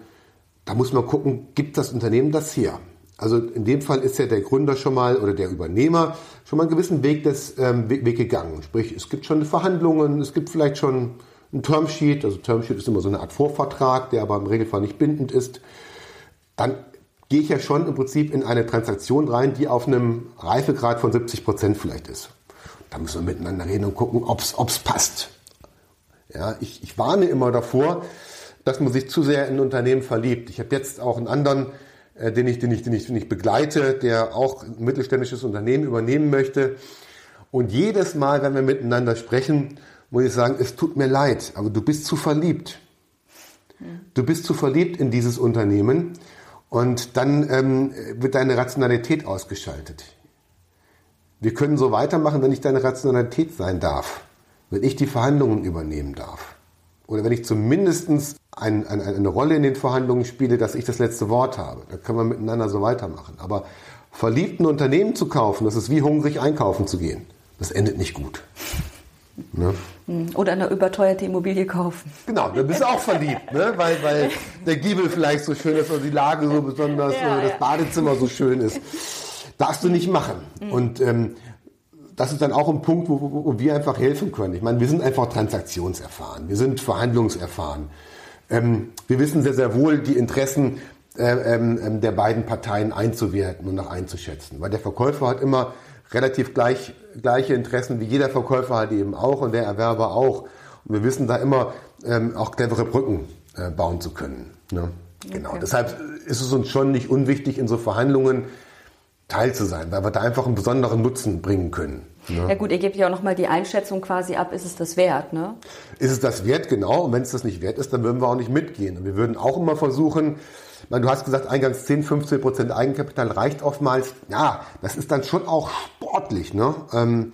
da muss man gucken, gibt das Unternehmen das her? Also in dem Fall ist ja der Gründer schon mal oder der Übernehmer schon mal einen gewissen Weg, des, ähm, Weg, Weg gegangen. Sprich, es gibt schon Verhandlungen, es gibt vielleicht schon ein Termsheet. Also Termsheet ist immer so eine Art Vorvertrag, der aber im Regelfall nicht bindend ist. Dann gehe ich ja schon im Prinzip in eine Transaktion rein, die auf einem Reifegrad von 70 Prozent vielleicht ist. Da müssen wir miteinander reden und gucken, ob es passt. Ja, ich, ich warne immer davor, dass man sich zu sehr in ein Unternehmen verliebt. Ich habe jetzt auch einen anderen äh, den, ich, den, ich, den, ich, den ich begleite, der auch ein mittelständisches Unternehmen übernehmen möchte. Und jedes Mal, wenn wir miteinander sprechen, muss ich sagen, es tut mir leid, aber du bist zu verliebt. Du bist zu verliebt in dieses Unternehmen und dann ähm, wird deine Rationalität ausgeschaltet. Wir können so weitermachen, wenn ich deine Rationalität sein darf, wenn ich die Verhandlungen übernehmen darf oder wenn ich zumindest ein, ein, eine Rolle in den Verhandlungen spiele, dass ich das letzte Wort habe. Da können wir miteinander so weitermachen. Aber verliebten Unternehmen zu kaufen, das ist wie hungrig einkaufen zu gehen. Das endet nicht gut. Ne? Oder eine überteuerte Immobilie kaufen. Genau, da bist du auch verliebt, ne? weil, weil der Giebel vielleicht so schön ist oder die Lage so besonders ja, oder das Badezimmer so schön ist. Darfst du nicht machen. Mhm. Und ähm, das ist dann auch ein Punkt, wo, wo, wo, wir einfach helfen können. Ich meine, wir sind einfach transaktionserfahren, wir sind verhandlungserfahren. Ähm, wir wissen sehr, sehr wohl die Interessen äh, ähm, der beiden Parteien einzuwerten und noch einzuschätzen. Weil der Verkäufer hat immer relativ gleich, gleiche Interessen wie jeder Verkäufer halt eben auch und der Erwerber auch. Und wir wissen da immer ähm, auch clevere Brücken äh, bauen zu können. Ne? Genau. Okay. Deshalb ist es uns schon nicht unwichtig, in so Verhandlungen teil zu sein, weil wir da einfach einen besonderen Nutzen bringen können. Ne? Ja gut, ihr gebt ja auch nochmal die Einschätzung quasi ab, ist es das wert, ne? Ist es das wert, genau. Und wenn es das nicht wert ist, dann würden wir auch nicht mitgehen. Und wir würden auch immer versuchen, meine, du hast gesagt, eingangs 10, 15 Prozent Eigenkapital reicht oftmals. Ja, das ist dann schon auch sportlich, ne? Ähm,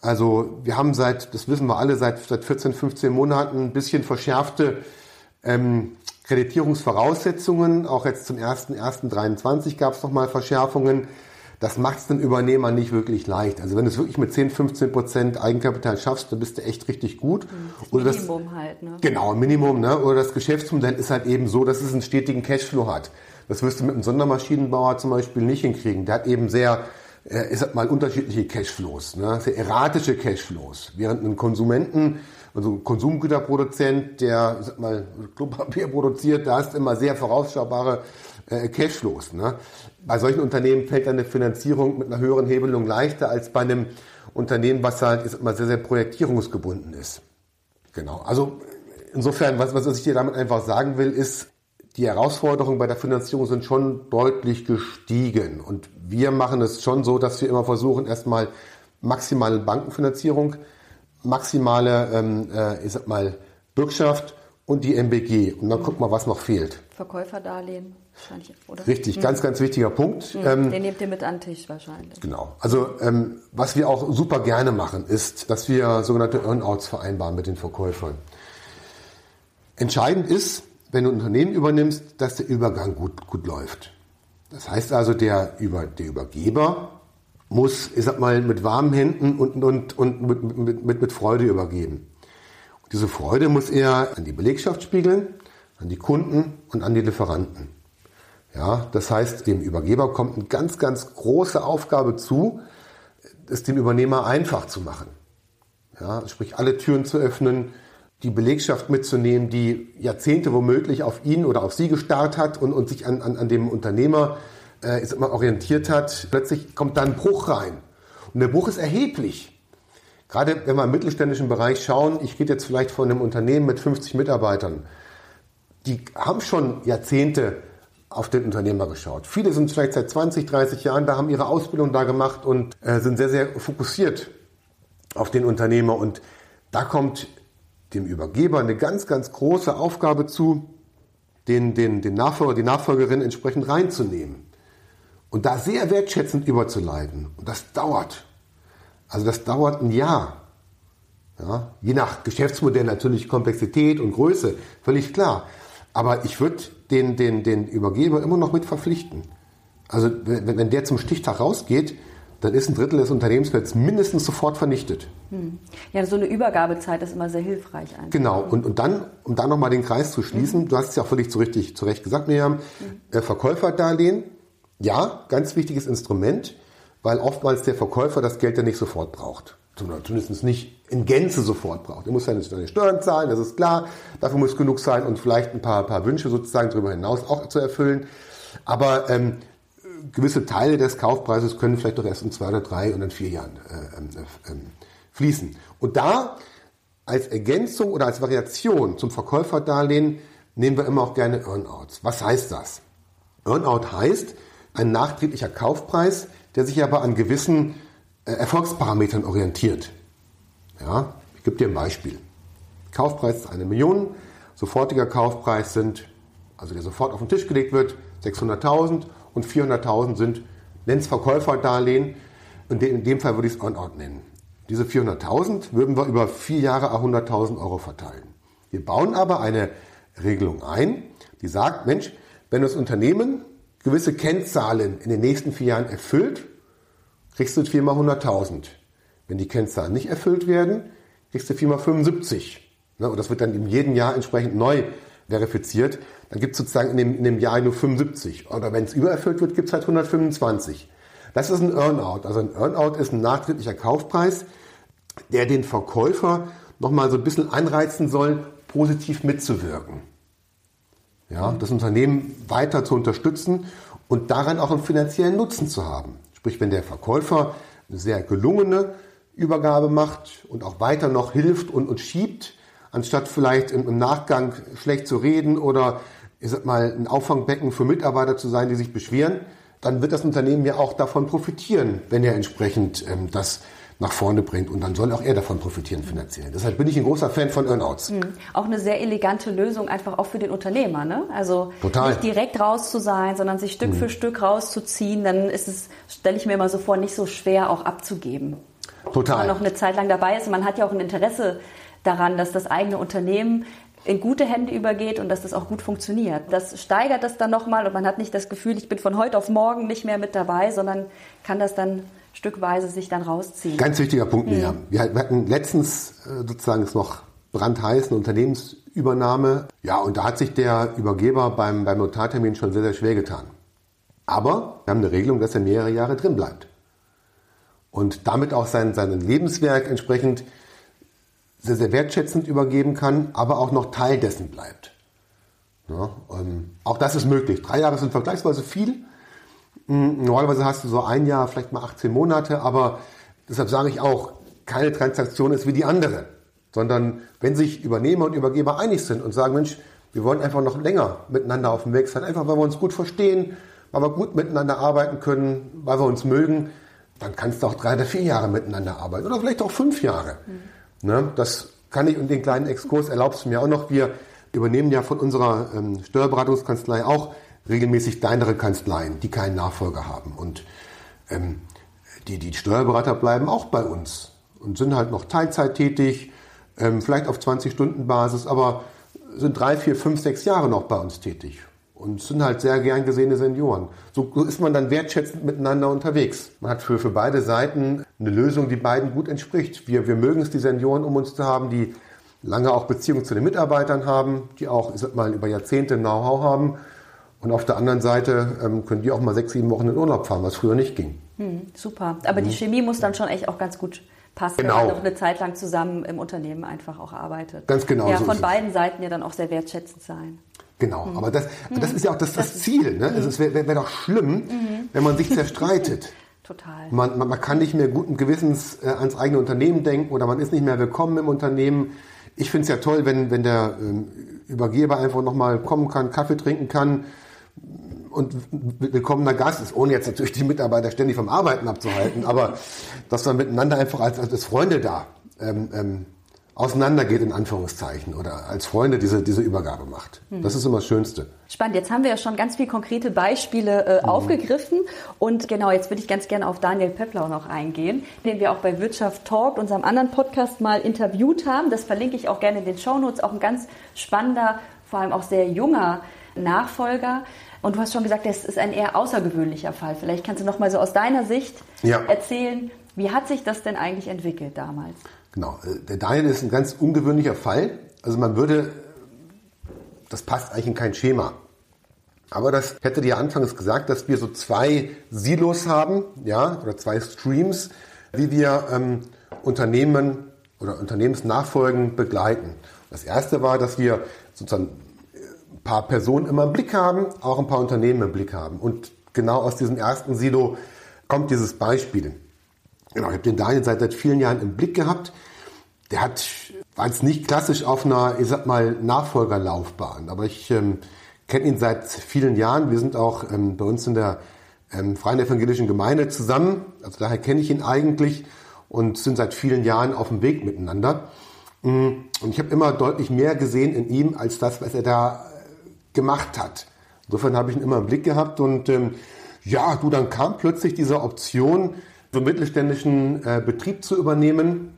also wir haben seit, das wissen wir alle, seit, seit 14, 15 Monaten ein bisschen verschärfte ähm, Kreditierungsvoraussetzungen. Auch jetzt zum 1.1.23 gab es nochmal Verschärfungen. Das macht es den Übernehmern nicht wirklich leicht. Also wenn du es wirklich mit 10, 15 Prozent Eigenkapital schaffst, dann bist du echt richtig gut. Das das Minimum das, halt. Ne? Genau, Minimum. Ne? Oder das Geschäftsmodell ist halt eben so, dass es einen stetigen Cashflow hat. Das wirst du mit einem Sondermaschinenbauer zum Beispiel nicht hinkriegen. Der hat eben sehr, äh, ich sag mal, unterschiedliche Cashflows, ne? sehr erratische Cashflows. Während ein Konsumenten, also ein Konsumgüterproduzent, der, ich sag mal, Klopapier produziert, da hast du immer sehr vorausschaubare äh, Cashflows. Ne? Bei solchen Unternehmen fällt eine Finanzierung mit einer höheren Hebelung leichter als bei einem Unternehmen, was halt ist immer sehr, sehr projektierungsgebunden ist. Genau. Also insofern, was, was ich dir damit einfach sagen will, ist, die Herausforderungen bei der Finanzierung sind schon deutlich gestiegen. Und wir machen es schon so, dass wir immer versuchen, erstmal maximale Bankenfinanzierung, maximale, ähm, äh, ich sag mal, Bürgschaft und die MBG. Und dann mhm. guck mal, was noch fehlt. Verkäuferdarlehen wahrscheinlich, oder? Richtig, mhm. ganz, ganz wichtiger Punkt. Mhm. Ähm, Den nehmt ihr mit an Tisch wahrscheinlich. Genau. Also ähm, was wir auch super gerne machen, ist, dass wir sogenannte Earnouts vereinbaren mit den Verkäufern. Entscheidend ist, wenn du ein Unternehmen übernimmst, dass der Übergang gut, gut läuft. Das heißt also, der, Über, der Übergeber muss, ich sag mal, mit warmen Händen und, und, und mit, mit, mit, mit Freude übergeben. Und diese Freude muss er an die Belegschaft spiegeln, an die Kunden und an die Lieferanten. Ja, das heißt, dem Übergeber kommt eine ganz, ganz große Aufgabe zu, es dem Übernehmer einfach zu machen. Ja, sprich, alle Türen zu öffnen, die Belegschaft mitzunehmen, die Jahrzehnte womöglich auf ihn oder auf sie gestarrt hat und, und sich an, an, an dem Unternehmer äh, ist immer orientiert hat. Plötzlich kommt da ein Bruch rein. Und der Bruch ist erheblich. Gerade wenn wir im mittelständischen Bereich schauen, ich rede jetzt vielleicht von einem Unternehmen mit 50 Mitarbeitern, die haben schon Jahrzehnte auf den Unternehmer geschaut. Viele sind vielleicht seit 20, 30 Jahren da, haben ihre Ausbildung da gemacht und äh, sind sehr, sehr fokussiert auf den Unternehmer. Und da kommt dem Übergeber eine ganz, ganz große Aufgabe zu, den, den, den Nachfolger, die Nachfolgerin entsprechend reinzunehmen und da sehr wertschätzend überzuleiten. Und das dauert. Also das dauert ein Jahr. Ja, je nach Geschäftsmodell natürlich Komplexität und Größe, völlig klar. Aber ich würde den, den, den Übergeber immer noch mit verpflichten. Also wenn, wenn der zum Stichtag rausgeht, dann ist ein Drittel des Unternehmenswerts mindestens sofort vernichtet. Hm. Ja, so eine Übergabezeit ist immer sehr hilfreich. Eigentlich. Genau, und, und dann, um dann nochmal den Kreis zu schließen, mhm. du hast es ja auch völlig zu, richtig, zu Recht gesagt, Miriam, mhm. äh, Verkäuferdarlehen, ja, ganz wichtiges Instrument, weil oftmals der Verkäufer das Geld ja nicht sofort braucht. Zumindest nicht in Gänze sofort braucht. Er muss seine Steuern zahlen, das ist klar. Dafür muss genug sein und vielleicht ein paar, paar Wünsche sozusagen darüber hinaus auch zu erfüllen. Aber ähm, gewisse Teile des Kaufpreises können vielleicht doch erst in zwei oder drei und in vier Jahren äh, ähm, äh, äh, fließen. Und da als Ergänzung oder als Variation zum Verkäuferdarlehen nehmen wir immer auch gerne Earnouts. Was heißt das? Earnout heißt ein nachträglicher Kaufpreis, der sich aber an gewissen äh, Erfolgsparametern orientiert. Ja, ich gebe dir ein Beispiel. Kaufpreis ist eine Million, sofortiger Kaufpreis sind, also der sofort auf den Tisch gelegt wird, 600.000 und 400.000 sind, nennt Verkäuferdarlehen. Und in dem Fall würde ich es On-Out nennen. Diese 400.000 würden wir über vier Jahre 100.000 Euro verteilen. Wir bauen aber eine Regelung ein, die sagt, Mensch, wenn das Unternehmen gewisse Kennzahlen in den nächsten vier Jahren erfüllt, kriegst du viermal 100.000. Wenn die Kennzahlen nicht erfüllt werden, kriegst du viermal 75. Ne, und das wird dann in jedem Jahr entsprechend neu verifiziert. Dann gibt es sozusagen in dem, in dem Jahr nur 75. Oder wenn es übererfüllt wird, gibt es halt 125. Das ist ein Earnout. Also ein Earnout ist ein nachträglicher Kaufpreis, der den Verkäufer nochmal so ein bisschen anreizen soll, positiv mitzuwirken. Ja, das Unternehmen weiter zu unterstützen und daran auch einen finanziellen Nutzen zu haben. Sprich, wenn der Verkäufer eine sehr gelungene Übergabe macht und auch weiter noch hilft und, und schiebt, anstatt vielleicht im, im Nachgang schlecht zu reden oder ich sag mal, ein Auffangbecken für Mitarbeiter zu sein, die sich beschweren, dann wird das Unternehmen ja auch davon profitieren, wenn er entsprechend ähm, das nach vorne bringt. Und dann soll auch er davon profitieren finanziell. Deshalb bin ich ein großer Fan von Earnouts. Mhm. Auch eine sehr elegante Lösung einfach auch für den Unternehmer. Ne? Also Total. nicht direkt raus zu sein, sondern sich Stück mhm. für Stück rauszuziehen. Dann ist es, stelle ich mir immer so vor, nicht so schwer auch abzugeben. Total. Wenn man noch eine Zeit lang dabei ist. Man hat ja auch ein Interesse daran, dass das eigene Unternehmen in gute Hände übergeht und dass das auch gut funktioniert. Das steigert das dann nochmal und man hat nicht das Gefühl, ich bin von heute auf morgen nicht mehr mit dabei, sondern kann das dann stückweise sich dann rausziehen. Ganz wichtiger Punkt, Miriam. Mhm. Wir hatten letztens äh, sozusagen es noch brandheiß eine Unternehmensübernahme. Ja, und da hat sich der Übergeber beim, beim Notartermin schon sehr, sehr schwer getan. Aber wir haben eine Regelung, dass er mehrere Jahre drin bleibt. Und damit auch sein, sein Lebenswerk entsprechend sehr, sehr wertschätzend übergeben kann, aber auch noch Teil dessen bleibt. Ja, ähm, auch das ist möglich. Drei Jahre sind vergleichsweise viel. Normalerweise hast du so ein Jahr, vielleicht mal 18 Monate, aber deshalb sage ich auch, keine Transaktion ist wie die andere, sondern wenn sich Übernehmer und Übergeber einig sind und sagen, Mensch, wir wollen einfach noch länger miteinander auf dem Weg sein, einfach weil wir uns gut verstehen, weil wir gut miteinander arbeiten können, weil wir uns mögen, dann kannst du auch drei oder vier Jahre miteinander arbeiten oder vielleicht auch fünf Jahre. Mhm. Ne? Das kann ich und den kleinen Exkurs erlaubst du mir auch noch. Wir übernehmen ja von unserer ähm, Steuerberatungskanzlei auch regelmäßig kleinere Kanzleien, die keinen Nachfolger haben. Und ähm, die, die Steuerberater bleiben auch bei uns und sind halt noch Teilzeit tätig, ähm, vielleicht auf 20-Stunden-Basis, aber sind drei, vier, fünf, sechs Jahre noch bei uns tätig und sind halt sehr gern gesehene Senioren. So ist man dann wertschätzend miteinander unterwegs. Man hat für, für beide Seiten eine Lösung, die beiden gut entspricht. Wir, wir mögen es, die Senioren um uns zu haben, die lange auch Beziehungen zu den Mitarbeitern haben, die auch, ich sag mal, über Jahrzehnte Know-how haben und auf der anderen Seite ähm, können die auch mal sechs, sieben Wochen in Urlaub fahren, was früher nicht ging. Hm, super. Aber mhm. die Chemie muss dann schon echt auch ganz gut passen, genau. wenn man noch eine Zeit lang zusammen im Unternehmen einfach auch arbeitet. Ganz genau. Ja, so von beiden Seiten ja dann auch sehr wertschätzend sein. Genau, mhm. aber das, das hm. ist ja auch das, das, das Ziel. Ne? Mhm. Es wäre wär, wär doch schlimm, mhm. wenn man sich zerstreitet. Total. Man, man, man, kann nicht mehr guten Gewissens äh, ans eigene Unternehmen denken oder man ist nicht mehr willkommen im Unternehmen. Ich finde es ja toll, wenn, wenn der ähm, Übergeber einfach nochmal kommen kann, Kaffee trinken kann, und willkommener Gast ist, ohne jetzt natürlich die Mitarbeiter ständig vom Arbeiten abzuhalten, aber dass man miteinander einfach als, als Freunde da ähm, ähm, auseinandergeht, in Anführungszeichen, oder als Freunde diese, diese Übergabe macht. Mhm. Das ist immer das Schönste. Spannend. Jetzt haben wir ja schon ganz viele konkrete Beispiele äh, mhm. aufgegriffen. Und genau, jetzt würde ich ganz gerne auf Daniel Peplau noch eingehen, den wir auch bei Wirtschaft Talk, unserem anderen Podcast, mal interviewt haben. Das verlinke ich auch gerne in den Show Notes. Auch ein ganz spannender, vor allem auch sehr junger Nachfolger. Und du hast schon gesagt, das ist ein eher außergewöhnlicher Fall. Vielleicht kannst du noch mal so aus deiner Sicht ja. erzählen, wie hat sich das denn eigentlich entwickelt damals? Genau, äh, der Daniel ist ein ganz ungewöhnlicher Fall. Also man würde, das passt eigentlich in kein Schema. Aber das hätte dir anfangs gesagt, dass wir so zwei Silos haben, ja, oder zwei Streams, wie wir ähm, Unternehmen oder Unternehmensnachfolgen begleiten. Das erste war, dass wir sozusagen paar Personen immer im Blick haben, auch ein paar Unternehmen im Blick haben. Und genau aus diesem ersten Silo kommt dieses Beispiel. Genau, ich habe den Daniel seit, seit vielen Jahren im Blick gehabt. Der hat, war jetzt nicht klassisch auf einer, ich sag mal, Nachfolgerlaufbahn, aber ich ähm, kenne ihn seit vielen Jahren. Wir sind auch ähm, bei uns in der ähm, Freien Evangelischen Gemeinde zusammen, also daher kenne ich ihn eigentlich und sind seit vielen Jahren auf dem Weg miteinander. Mm, und ich habe immer deutlich mehr gesehen in ihm als das, was er da gemacht hat. Insofern habe ich ihn immer im Blick gehabt und ähm, ja, du, dann kam plötzlich diese Option, so einen mittelständischen äh, Betrieb zu übernehmen.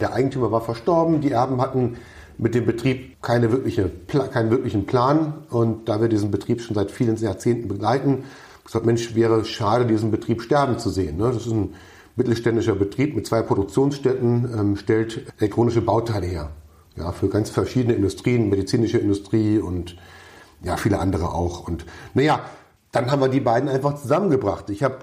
Der Eigentümer war verstorben, die Erben hatten mit dem Betrieb keine wirkliche, keinen wirklichen Plan. Und da wir diesen Betrieb schon seit vielen Jahrzehnten begleiten, gesagt, Mensch, wäre schade, diesen Betrieb sterben zu sehen. Ne? Das ist ein mittelständischer Betrieb mit zwei Produktionsstätten, ähm, stellt elektronische Bauteile her. Ja, für ganz verschiedene Industrien, medizinische Industrie und ja, viele andere auch. Und naja, dann haben wir die beiden einfach zusammengebracht. Ich habe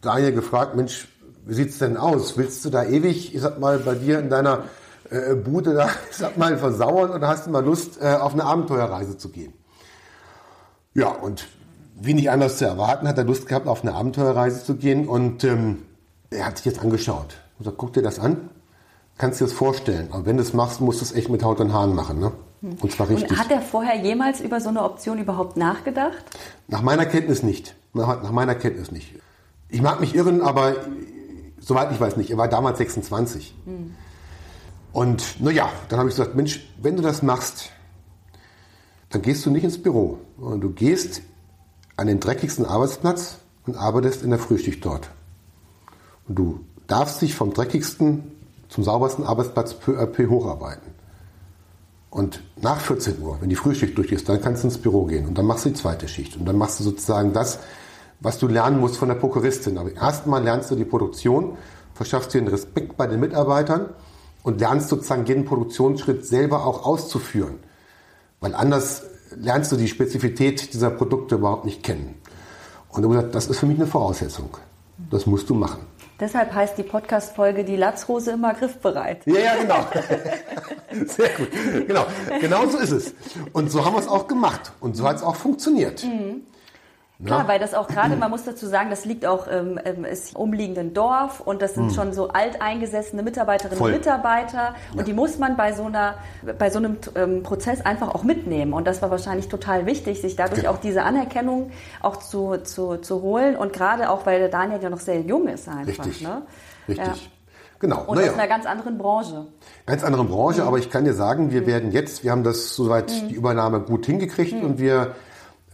Daniel gefragt, Mensch, wie sieht's denn aus? Willst du da ewig, ich sag mal, bei dir in deiner äh, Bude da, ich sag mal, versauern oder hast du mal Lust, äh, auf eine Abenteuerreise zu gehen? Ja, und wie nicht anders zu erwarten, hat er Lust gehabt, auf eine Abenteuerreise zu gehen und ähm, er hat sich jetzt angeschaut. Und sagt, guck dir das an, kannst dir das vorstellen. Aber wenn du es machst, musst du es echt mit Haut und Haaren machen. Ne? Hm. Und zwar richtig. Und hat er vorher jemals über so eine Option überhaupt nachgedacht? Nach meiner Kenntnis nicht. Nach meiner Kenntnis nicht. Ich mag mich irren, aber soweit ich weiß nicht. Er war damals 26. Mhm. Und naja, dann habe ich gesagt, Mensch, wenn du das machst, dann gehst du nicht ins Büro, sondern du gehst an den dreckigsten Arbeitsplatz und arbeitest in der Frühschicht dort. Und du darfst dich vom dreckigsten zum saubersten Arbeitsplatz peu à peu hocharbeiten. Und nach 14 Uhr, wenn die Frühschicht durch ist, dann kannst du ins Büro gehen und dann machst du die zweite Schicht. Und dann machst du sozusagen das, was du lernen musst von der Prokuristin. Aber erstmal lernst du die Produktion, verschaffst dir den Respekt bei den Mitarbeitern und lernst sozusagen jeden Produktionsschritt selber auch auszuführen. Weil anders lernst du die Spezifität dieser Produkte überhaupt nicht kennen. Und du gesagt, das ist für mich eine Voraussetzung. Das musst du machen. Deshalb heißt die Podcast-Folge Die Latzhose immer griffbereit. Ja, ja, genau. Sehr gut. Genau. Genau so ist es. Und so haben wir es auch gemacht. Und so hat es auch funktioniert. Mhm. Klar, ja. weil das auch gerade, man muss dazu sagen, das liegt auch ähm, im umliegenden Dorf und das sind hm. schon so alteingesessene Mitarbeiterinnen Voll. und Mitarbeiter und ja. die muss man bei so einer, bei so einem ähm, Prozess einfach auch mitnehmen und das war wahrscheinlich total wichtig, sich dadurch genau. auch diese Anerkennung auch zu, zu, zu holen und gerade auch, weil der Daniel ja noch sehr jung ist einfach. Richtig, ne? richtig. Ja. Genau. Und naja. aus einer ganz anderen Branche. Ganz anderen Branche, mhm. aber ich kann dir sagen, wir mhm. werden jetzt, wir haben das soweit mhm. die Übernahme gut hingekriegt mhm. und wir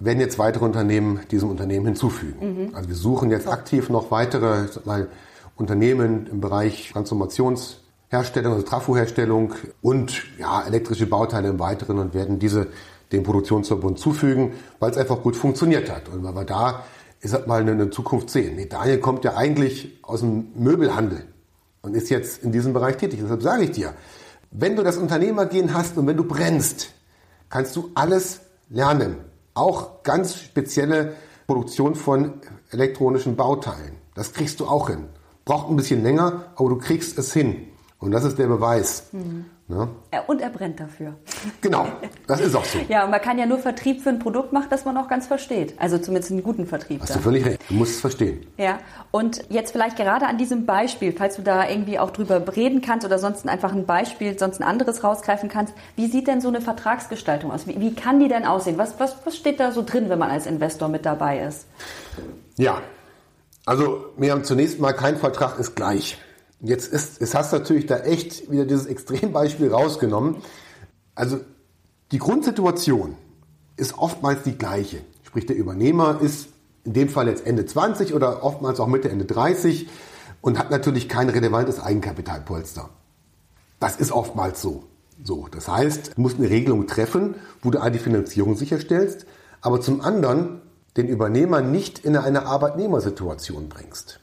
werden jetzt weitere Unternehmen diesem Unternehmen hinzufügen. Mhm. Also wir suchen jetzt aktiv noch weitere mal, Unternehmen im Bereich Transformationsherstellung, also Trafoherstellung und ja, elektrische Bauteile im Weiteren und werden diese dem Produktionsverbund zufügen, weil es einfach gut funktioniert hat und weil wir da ich sag mal eine Zukunft sehen. Nee, Daniel kommt ja eigentlich aus dem Möbelhandel und ist jetzt in diesem Bereich tätig. Deshalb sage ich dir, wenn du das Unternehmergehen hast und wenn du brennst, kannst du alles lernen. Auch ganz spezielle Produktion von elektronischen Bauteilen. Das kriegst du auch hin. Braucht ein bisschen länger, aber du kriegst es hin. Und das ist der Beweis. Mhm. Ja? Und er brennt dafür. Genau, das ist auch so. ja, und man kann ja nur Vertrieb für ein Produkt machen, das man auch ganz versteht. Also zumindest einen guten Vertrieb. Hast dann. du völlig recht, du musst es verstehen. Ja, und jetzt vielleicht gerade an diesem Beispiel, falls du da irgendwie auch drüber reden kannst oder sonst einfach ein Beispiel, sonst ein anderes rausgreifen kannst, wie sieht denn so eine Vertragsgestaltung aus? Wie, wie kann die denn aussehen? Was, was, was steht da so drin, wenn man als Investor mit dabei ist? Ja, also wir haben zunächst mal kein Vertrag ist gleich. Jetzt ist, es hast natürlich da echt wieder dieses Extrembeispiel rausgenommen. Also die Grundsituation ist oftmals die gleiche. Sprich, der Übernehmer ist in dem Fall jetzt Ende 20 oder oftmals auch Mitte, Ende 30 und hat natürlich kein relevantes Eigenkapitalpolster. Das ist oftmals so. So, das heißt, du musst eine Regelung treffen, wo du die Finanzierung sicherstellst, aber zum anderen den Übernehmer nicht in eine Arbeitnehmersituation bringst.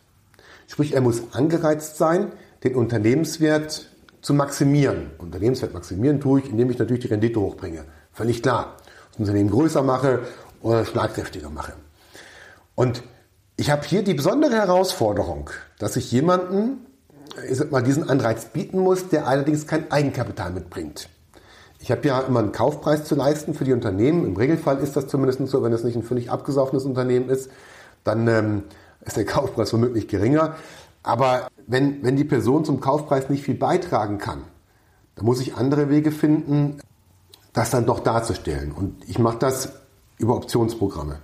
Sprich, er muss angereizt sein, den Unternehmenswert zu maximieren. Unternehmenswert maximieren tue ich, indem ich natürlich die Rendite hochbringe. Völlig klar. Das Unternehmen größer mache oder schlagkräftiger mache. Und ich habe hier die besondere Herausforderung, dass ich jemanden, ich sag mal, diesen Anreiz bieten muss, der allerdings kein Eigenkapital mitbringt. Ich habe ja immer einen Kaufpreis zu leisten für die Unternehmen. Im Regelfall ist das zumindest so, wenn es nicht ein völlig abgesaufenes Unternehmen ist, dann ähm, ist der Kaufpreis womöglich geringer. Aber wenn, wenn die Person zum Kaufpreis nicht viel beitragen kann, dann muss ich andere Wege finden, das dann doch darzustellen. Und ich mache das über Optionsprogramme.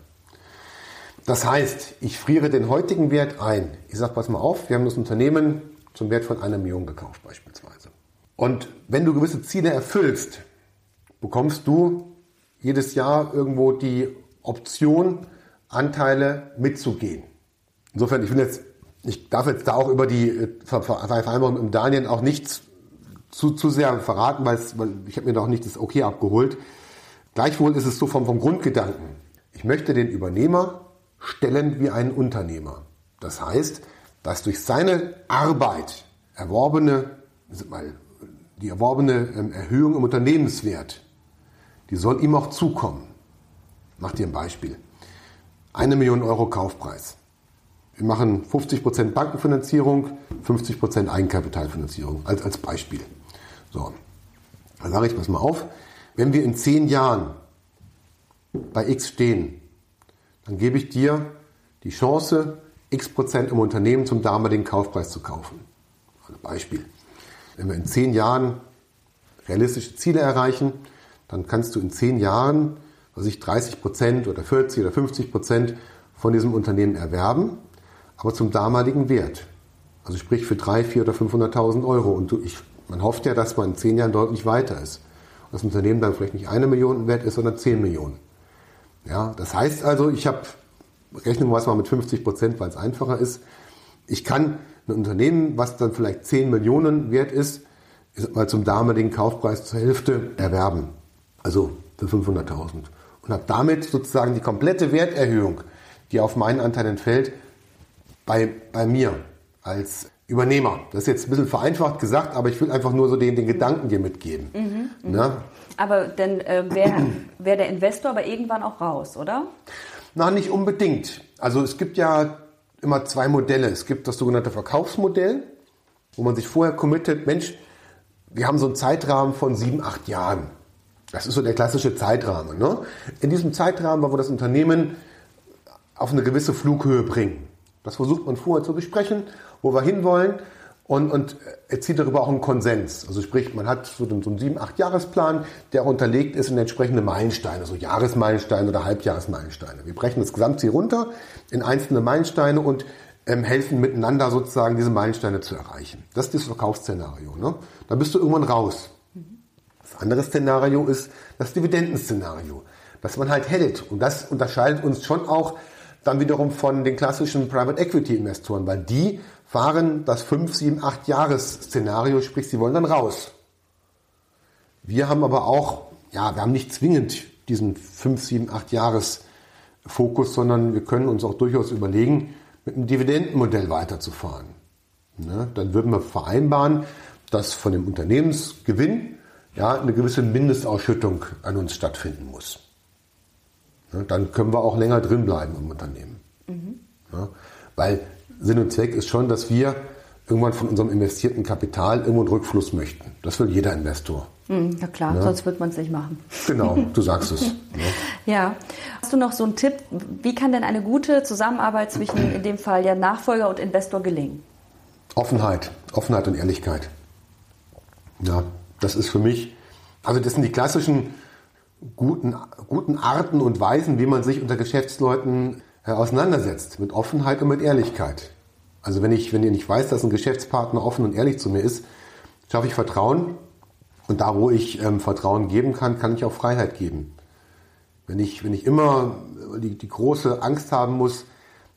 Das heißt, ich friere den heutigen Wert ein. Ich sage, pass mal auf, wir haben das Unternehmen zum Wert von einer Million gekauft beispielsweise. Und wenn du gewisse Ziele erfüllst, bekommst du jedes Jahr irgendwo die Option, Anteile mitzugehen. Insofern, ich will jetzt, ich darf jetzt da auch über die äh, Vereinbarung im Daniel auch nichts zu, zu sehr verraten, weil, ich habe mir da auch nicht das Okay abgeholt. Gleichwohl ist es so vom, vom Grundgedanken. Ich möchte den Übernehmer stellen wie einen Unternehmer. Das heißt, dass durch seine Arbeit erworbene, die erworbene ähm, Erhöhung im Unternehmenswert, die soll ihm auch zukommen. Mach dir ein Beispiel. Eine Million Euro Kaufpreis. Wir machen 50% Bankenfinanzierung, 50% Eigenkapitalfinanzierung als, als Beispiel. So, dann sage ich, pass mal auf, wenn wir in zehn Jahren bei X stehen, dann gebe ich dir die Chance, X Prozent im Unternehmen zum damaligen Kaufpreis zu kaufen. Ein Beispiel. Wenn wir in zehn Jahren realistische Ziele erreichen, dann kannst du in zehn Jahren, was ich 30 Prozent oder 40 oder 50 Prozent von diesem Unternehmen erwerben aber zum damaligen Wert. Also sprich für 3, 4 oder 500.000 Euro. Und du, ich, man hofft ja, dass man in zehn Jahren deutlich weiter ist. Und das Unternehmen dann vielleicht nicht eine Million wert ist, sondern 10 Millionen. Ja, das heißt also, ich habe, rechnen wir es mal mit 50 Prozent, weil es einfacher ist. Ich kann ein Unternehmen, was dann vielleicht 10 Millionen wert ist, mal zum damaligen Kaufpreis zur Hälfte erwerben. Also für 500.000. Und habe damit sozusagen die komplette Werterhöhung, die auf meinen Anteil entfällt, bei, bei mir als Übernehmer. Das ist jetzt ein bisschen vereinfacht gesagt, aber ich will einfach nur so den, den Gedanken dir mitgeben. Mhm. Ne? Aber dann äh, wäre wär der Investor aber irgendwann auch raus, oder? Na, nicht unbedingt. Also es gibt ja immer zwei Modelle. Es gibt das sogenannte Verkaufsmodell, wo man sich vorher committet, Mensch, wir haben so einen Zeitrahmen von sieben, acht Jahren. Das ist so der klassische Zeitrahmen. Ne? In diesem Zeitrahmen wollen wir das Unternehmen auf eine gewisse Flughöhe bringen. Das versucht man vorher zu besprechen, wo wir hinwollen und, und erzielt darüber auch einen Konsens. Also sprich, man hat so einen, so einen 7-, 8-Jahresplan, der unterlegt ist in entsprechende Meilensteine, so Jahresmeilensteine oder Halbjahresmeilensteine. Wir brechen das Gesamtziel runter in einzelne Meilensteine und ähm, helfen miteinander sozusagen diese Meilensteine zu erreichen. Das ist das Verkaufsszenario. Ne? Da bist du irgendwann raus. Das andere Szenario ist das Dividendenszenario, dass man halt hält. Und das unterscheidet uns schon auch dann wiederum von den klassischen Private Equity Investoren, weil die fahren das 5, 7, 8 Jahres-Szenario, sprich, sie wollen dann raus. Wir haben aber auch, ja, wir haben nicht zwingend diesen 5, 7, 8 Jahres Fokus, sondern wir können uns auch durchaus überlegen, mit einem Dividendenmodell weiterzufahren. Ne? Dann würden wir vereinbaren, dass von dem Unternehmensgewinn ja, eine gewisse Mindestausschüttung an uns stattfinden muss. Dann können wir auch länger drin bleiben im Unternehmen. Mhm. Ja, weil Sinn und Zweck ist schon, dass wir irgendwann von unserem investierten Kapital irgendwo einen Rückfluss möchten. Das will jeder Investor. Hm, ja klar, ja. sonst wird man es nicht machen. Genau, du sagst es. ja. ja. Hast du noch so einen Tipp, wie kann denn eine gute Zusammenarbeit zwischen in dem Fall ja Nachfolger und Investor gelingen? Offenheit, Offenheit und Ehrlichkeit. Ja, das ist für mich, also das sind die klassischen guten, guten Arten und Weisen, wie man sich unter Geschäftsleuten äh, auseinandersetzt. Mit Offenheit und mit Ehrlichkeit. Also wenn ich, wenn ihr nicht weiß, dass ein Geschäftspartner offen und ehrlich zu mir ist, schaffe ich Vertrauen. Und da, wo ich ähm, Vertrauen geben kann, kann ich auch Freiheit geben. Wenn ich, wenn ich immer die, die große Angst haben muss,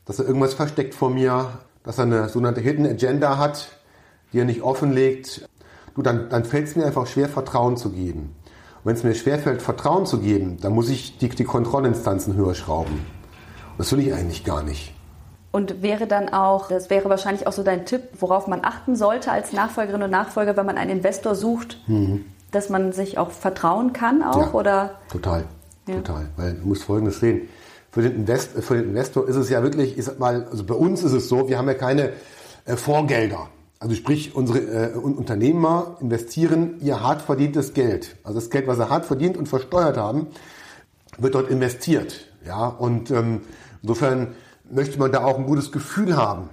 dass er irgendwas versteckt vor mir, dass er eine sogenannte Hidden Agenda hat, die er nicht offenlegt, du, dann, dann fällt es mir einfach schwer, Vertrauen zu geben. Und wenn es mir schwerfällt, Vertrauen zu geben, dann muss ich die, die Kontrollinstanzen höher schrauben. Und das will ich eigentlich gar nicht. Und wäre dann auch, das wäre wahrscheinlich auch so dein Tipp, worauf man achten sollte als Nachfolgerin und Nachfolger, wenn man einen Investor sucht, mhm. dass man sich auch vertrauen kann auch, ja, oder? Total, ja. total. Weil du musst Folgendes sehen. Für den, Invest, für den Investor ist es ja wirklich, ich sag mal, also bei uns ist es so, wir haben ja keine äh, Vorgelder. Also sprich, unsere äh, Unternehmer investieren ihr hart verdientes Geld. Also das Geld, was sie hart verdient und versteuert haben, wird dort investiert. Ja, und ähm, insofern möchte man da auch ein gutes Gefühl haben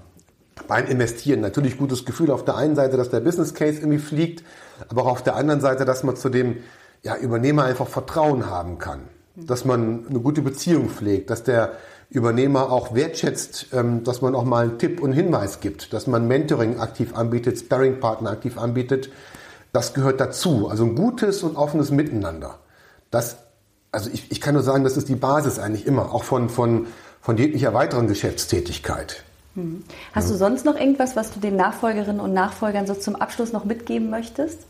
beim Investieren. Natürlich gutes Gefühl auf der einen Seite, dass der Business Case irgendwie fliegt, aber auch auf der anderen Seite, dass man zu dem ja, Übernehmer einfach Vertrauen haben kann. Dass man eine gute Beziehung pflegt, dass der Übernehmer auch wertschätzt, ähm, dass man auch mal einen Tipp und Hinweis gibt, dass man Mentoring aktiv anbietet, Sparring-Partner aktiv anbietet. Das gehört dazu. Also ein gutes und offenes Miteinander. Das, also ich, ich kann nur sagen, das ist die Basis eigentlich immer, auch von, von von jeglicher weiteren Geschäftstätigkeit. Hm. Hast ja. du sonst noch irgendwas, was du den Nachfolgerinnen und Nachfolgern so zum Abschluss noch mitgeben möchtest?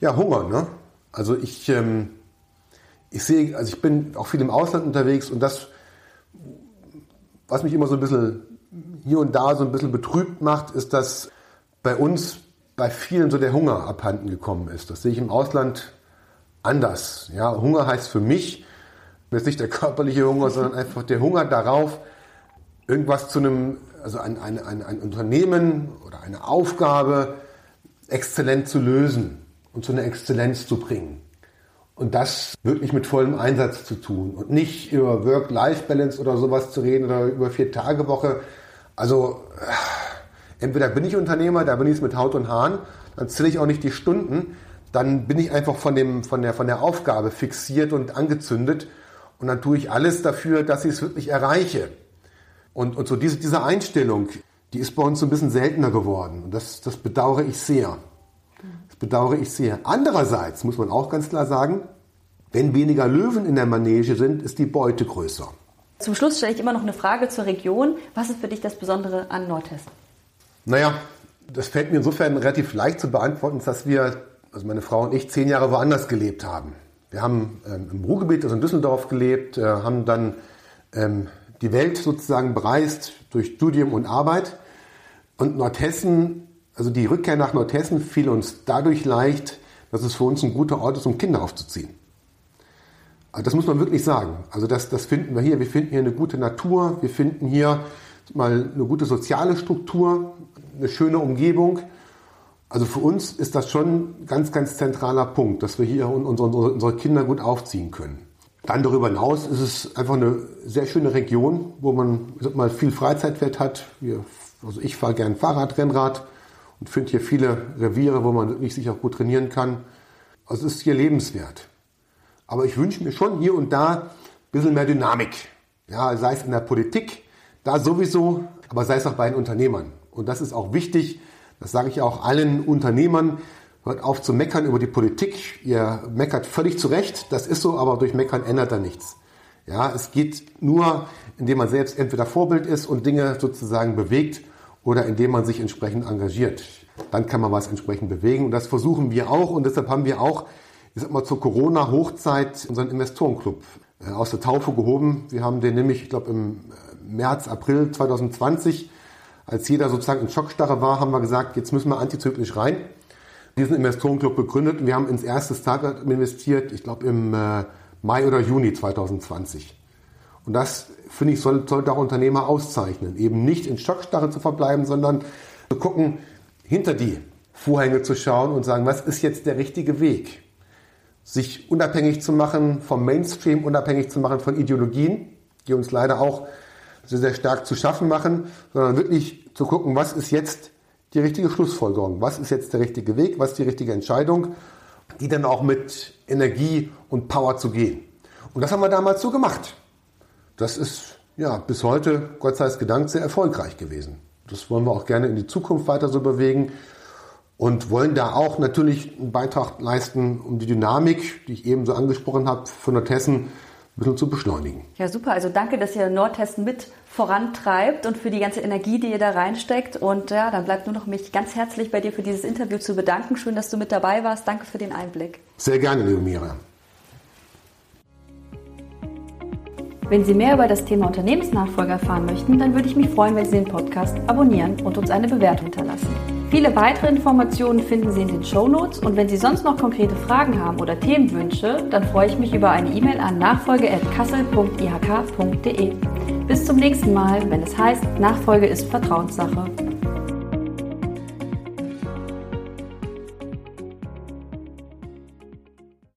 Ja, Hunger. Ne? Also ich, ähm, ich sehe, also ich bin auch viel im Ausland unterwegs und das, was mich immer so ein bisschen hier und da so ein bisschen betrübt macht, ist, dass bei uns bei vielen so der Hunger abhanden gekommen ist. Das sehe ich im Ausland anders. Ja, Hunger heißt für mich, jetzt nicht der körperliche Hunger, sondern einfach der Hunger darauf, irgendwas zu einem, also ein, ein, ein, ein Unternehmen oder eine Aufgabe exzellent zu lösen und zu einer Exzellenz zu bringen. Und das wirklich mit vollem Einsatz zu tun und nicht über Work-Life-Balance oder sowas zu reden oder über Vier-Tage-Woche. Also äh, entweder bin ich Unternehmer, da bin ich es mit Haut und Haaren, dann zähle ich auch nicht die Stunden, dann bin ich einfach von, dem, von, der, von der Aufgabe fixiert und angezündet und dann tue ich alles dafür, dass ich es wirklich erreiche. Und, und so diese, diese Einstellung, die ist bei uns so ein bisschen seltener geworden. Und das, das bedauere ich sehr. Bedauere ich sehr. Andererseits muss man auch ganz klar sagen, wenn weniger Löwen in der Manege sind, ist die Beute größer. Zum Schluss stelle ich immer noch eine Frage zur Region. Was ist für dich das Besondere an Nordhessen? Naja, das fällt mir insofern relativ leicht zu beantworten, dass wir, also meine Frau und ich, zehn Jahre woanders gelebt haben. Wir haben ähm, im Ruhrgebiet, also in Düsseldorf gelebt, äh, haben dann ähm, die Welt sozusagen bereist durch Studium und Arbeit. Und Nordhessen, also die Rückkehr nach Nordhessen fiel uns dadurch leicht, dass es für uns ein guter Ort ist, um Kinder aufzuziehen. Das muss man wirklich sagen. Also das, das finden wir hier. Wir finden hier eine gute Natur, wir finden hier mal eine gute soziale Struktur, eine schöne Umgebung. Also für uns ist das schon ein ganz, ganz zentraler Punkt, dass wir hier unsere, unsere Kinder gut aufziehen können. Dann darüber hinaus ist es einfach eine sehr schöne Region, wo man mal viel Freizeitwert hat. Wir, also ich fahre gern Fahrrad, Rennrad und finde hier viele Reviere, wo man wirklich sich auch gut trainieren kann. Also es ist hier lebenswert. Aber ich wünsche mir schon hier und da ein bisschen mehr Dynamik. Ja, sei es in der Politik, da sowieso, aber sei es auch bei den Unternehmern. Und das ist auch wichtig, das sage ich auch allen Unternehmern. Hört auf zu meckern über die Politik. Ihr meckert völlig zu Recht. Das ist so, aber durch Meckern ändert er nichts. Ja, es geht nur, indem man selbst entweder Vorbild ist und Dinge sozusagen bewegt oder indem man sich entsprechend engagiert. Dann kann man was entsprechend bewegen. Und das versuchen wir auch. Und deshalb haben wir auch, ich sag mal, zur Corona-Hochzeit unseren Investorenclub äh, aus der Taufe gehoben. Wir haben den nämlich, ich glaube, im äh, März, April 2020 als jeder sozusagen in Schockstarre war, haben wir gesagt, jetzt müssen wir antizyklisch rein. Diesen Investorenclub begründet und wir haben ins erste Startup investiert, ich glaube im äh, Mai oder Juni 2020. Und das, finde ich, soll, sollte auch Unternehmer auszeichnen. Eben nicht in Schockstarre zu verbleiben, sondern zu gucken, hinter die Vorhänge zu schauen und sagen, was ist jetzt der richtige Weg? Sich unabhängig zu machen vom Mainstream, unabhängig zu machen von Ideologien, die uns leider auch sehr, sehr stark zu schaffen machen, sondern wirklich zu gucken, was ist jetzt die richtige Schlussfolgerung, was ist jetzt der richtige Weg, was ist die richtige Entscheidung, die dann auch mit Energie und Power zu gehen. Und das haben wir damals so gemacht. Das ist ja bis heute, Gott sei Dank, sehr erfolgreich gewesen. Das wollen wir auch gerne in die Zukunft weiter so bewegen und wollen da auch natürlich einen Beitrag leisten, um die Dynamik, die ich eben so angesprochen habe, von Nordhessen ein bisschen zu beschleunigen. Ja, super. Also danke, dass ihr Nordhessen mit vorantreibt und für die ganze Energie, die ihr da reinsteckt. Und ja, dann bleibt nur noch mich ganz herzlich bei dir für dieses Interview zu bedanken. Schön, dass du mit dabei warst. Danke für den Einblick. Sehr gerne, liebe Mira. Wenn Sie mehr über das Thema Unternehmensnachfolge erfahren möchten, dann würde ich mich freuen, wenn Sie den Podcast abonnieren und uns eine Bewertung hinterlassen. Viele weitere Informationen finden Sie in den Show Notes und wenn Sie sonst noch konkrete Fragen haben oder Themenwünsche, dann freue ich mich über eine E-Mail an nachfolge.kassel.ihk.de. Bis zum nächsten Mal, wenn es heißt, Nachfolge ist Vertrauenssache.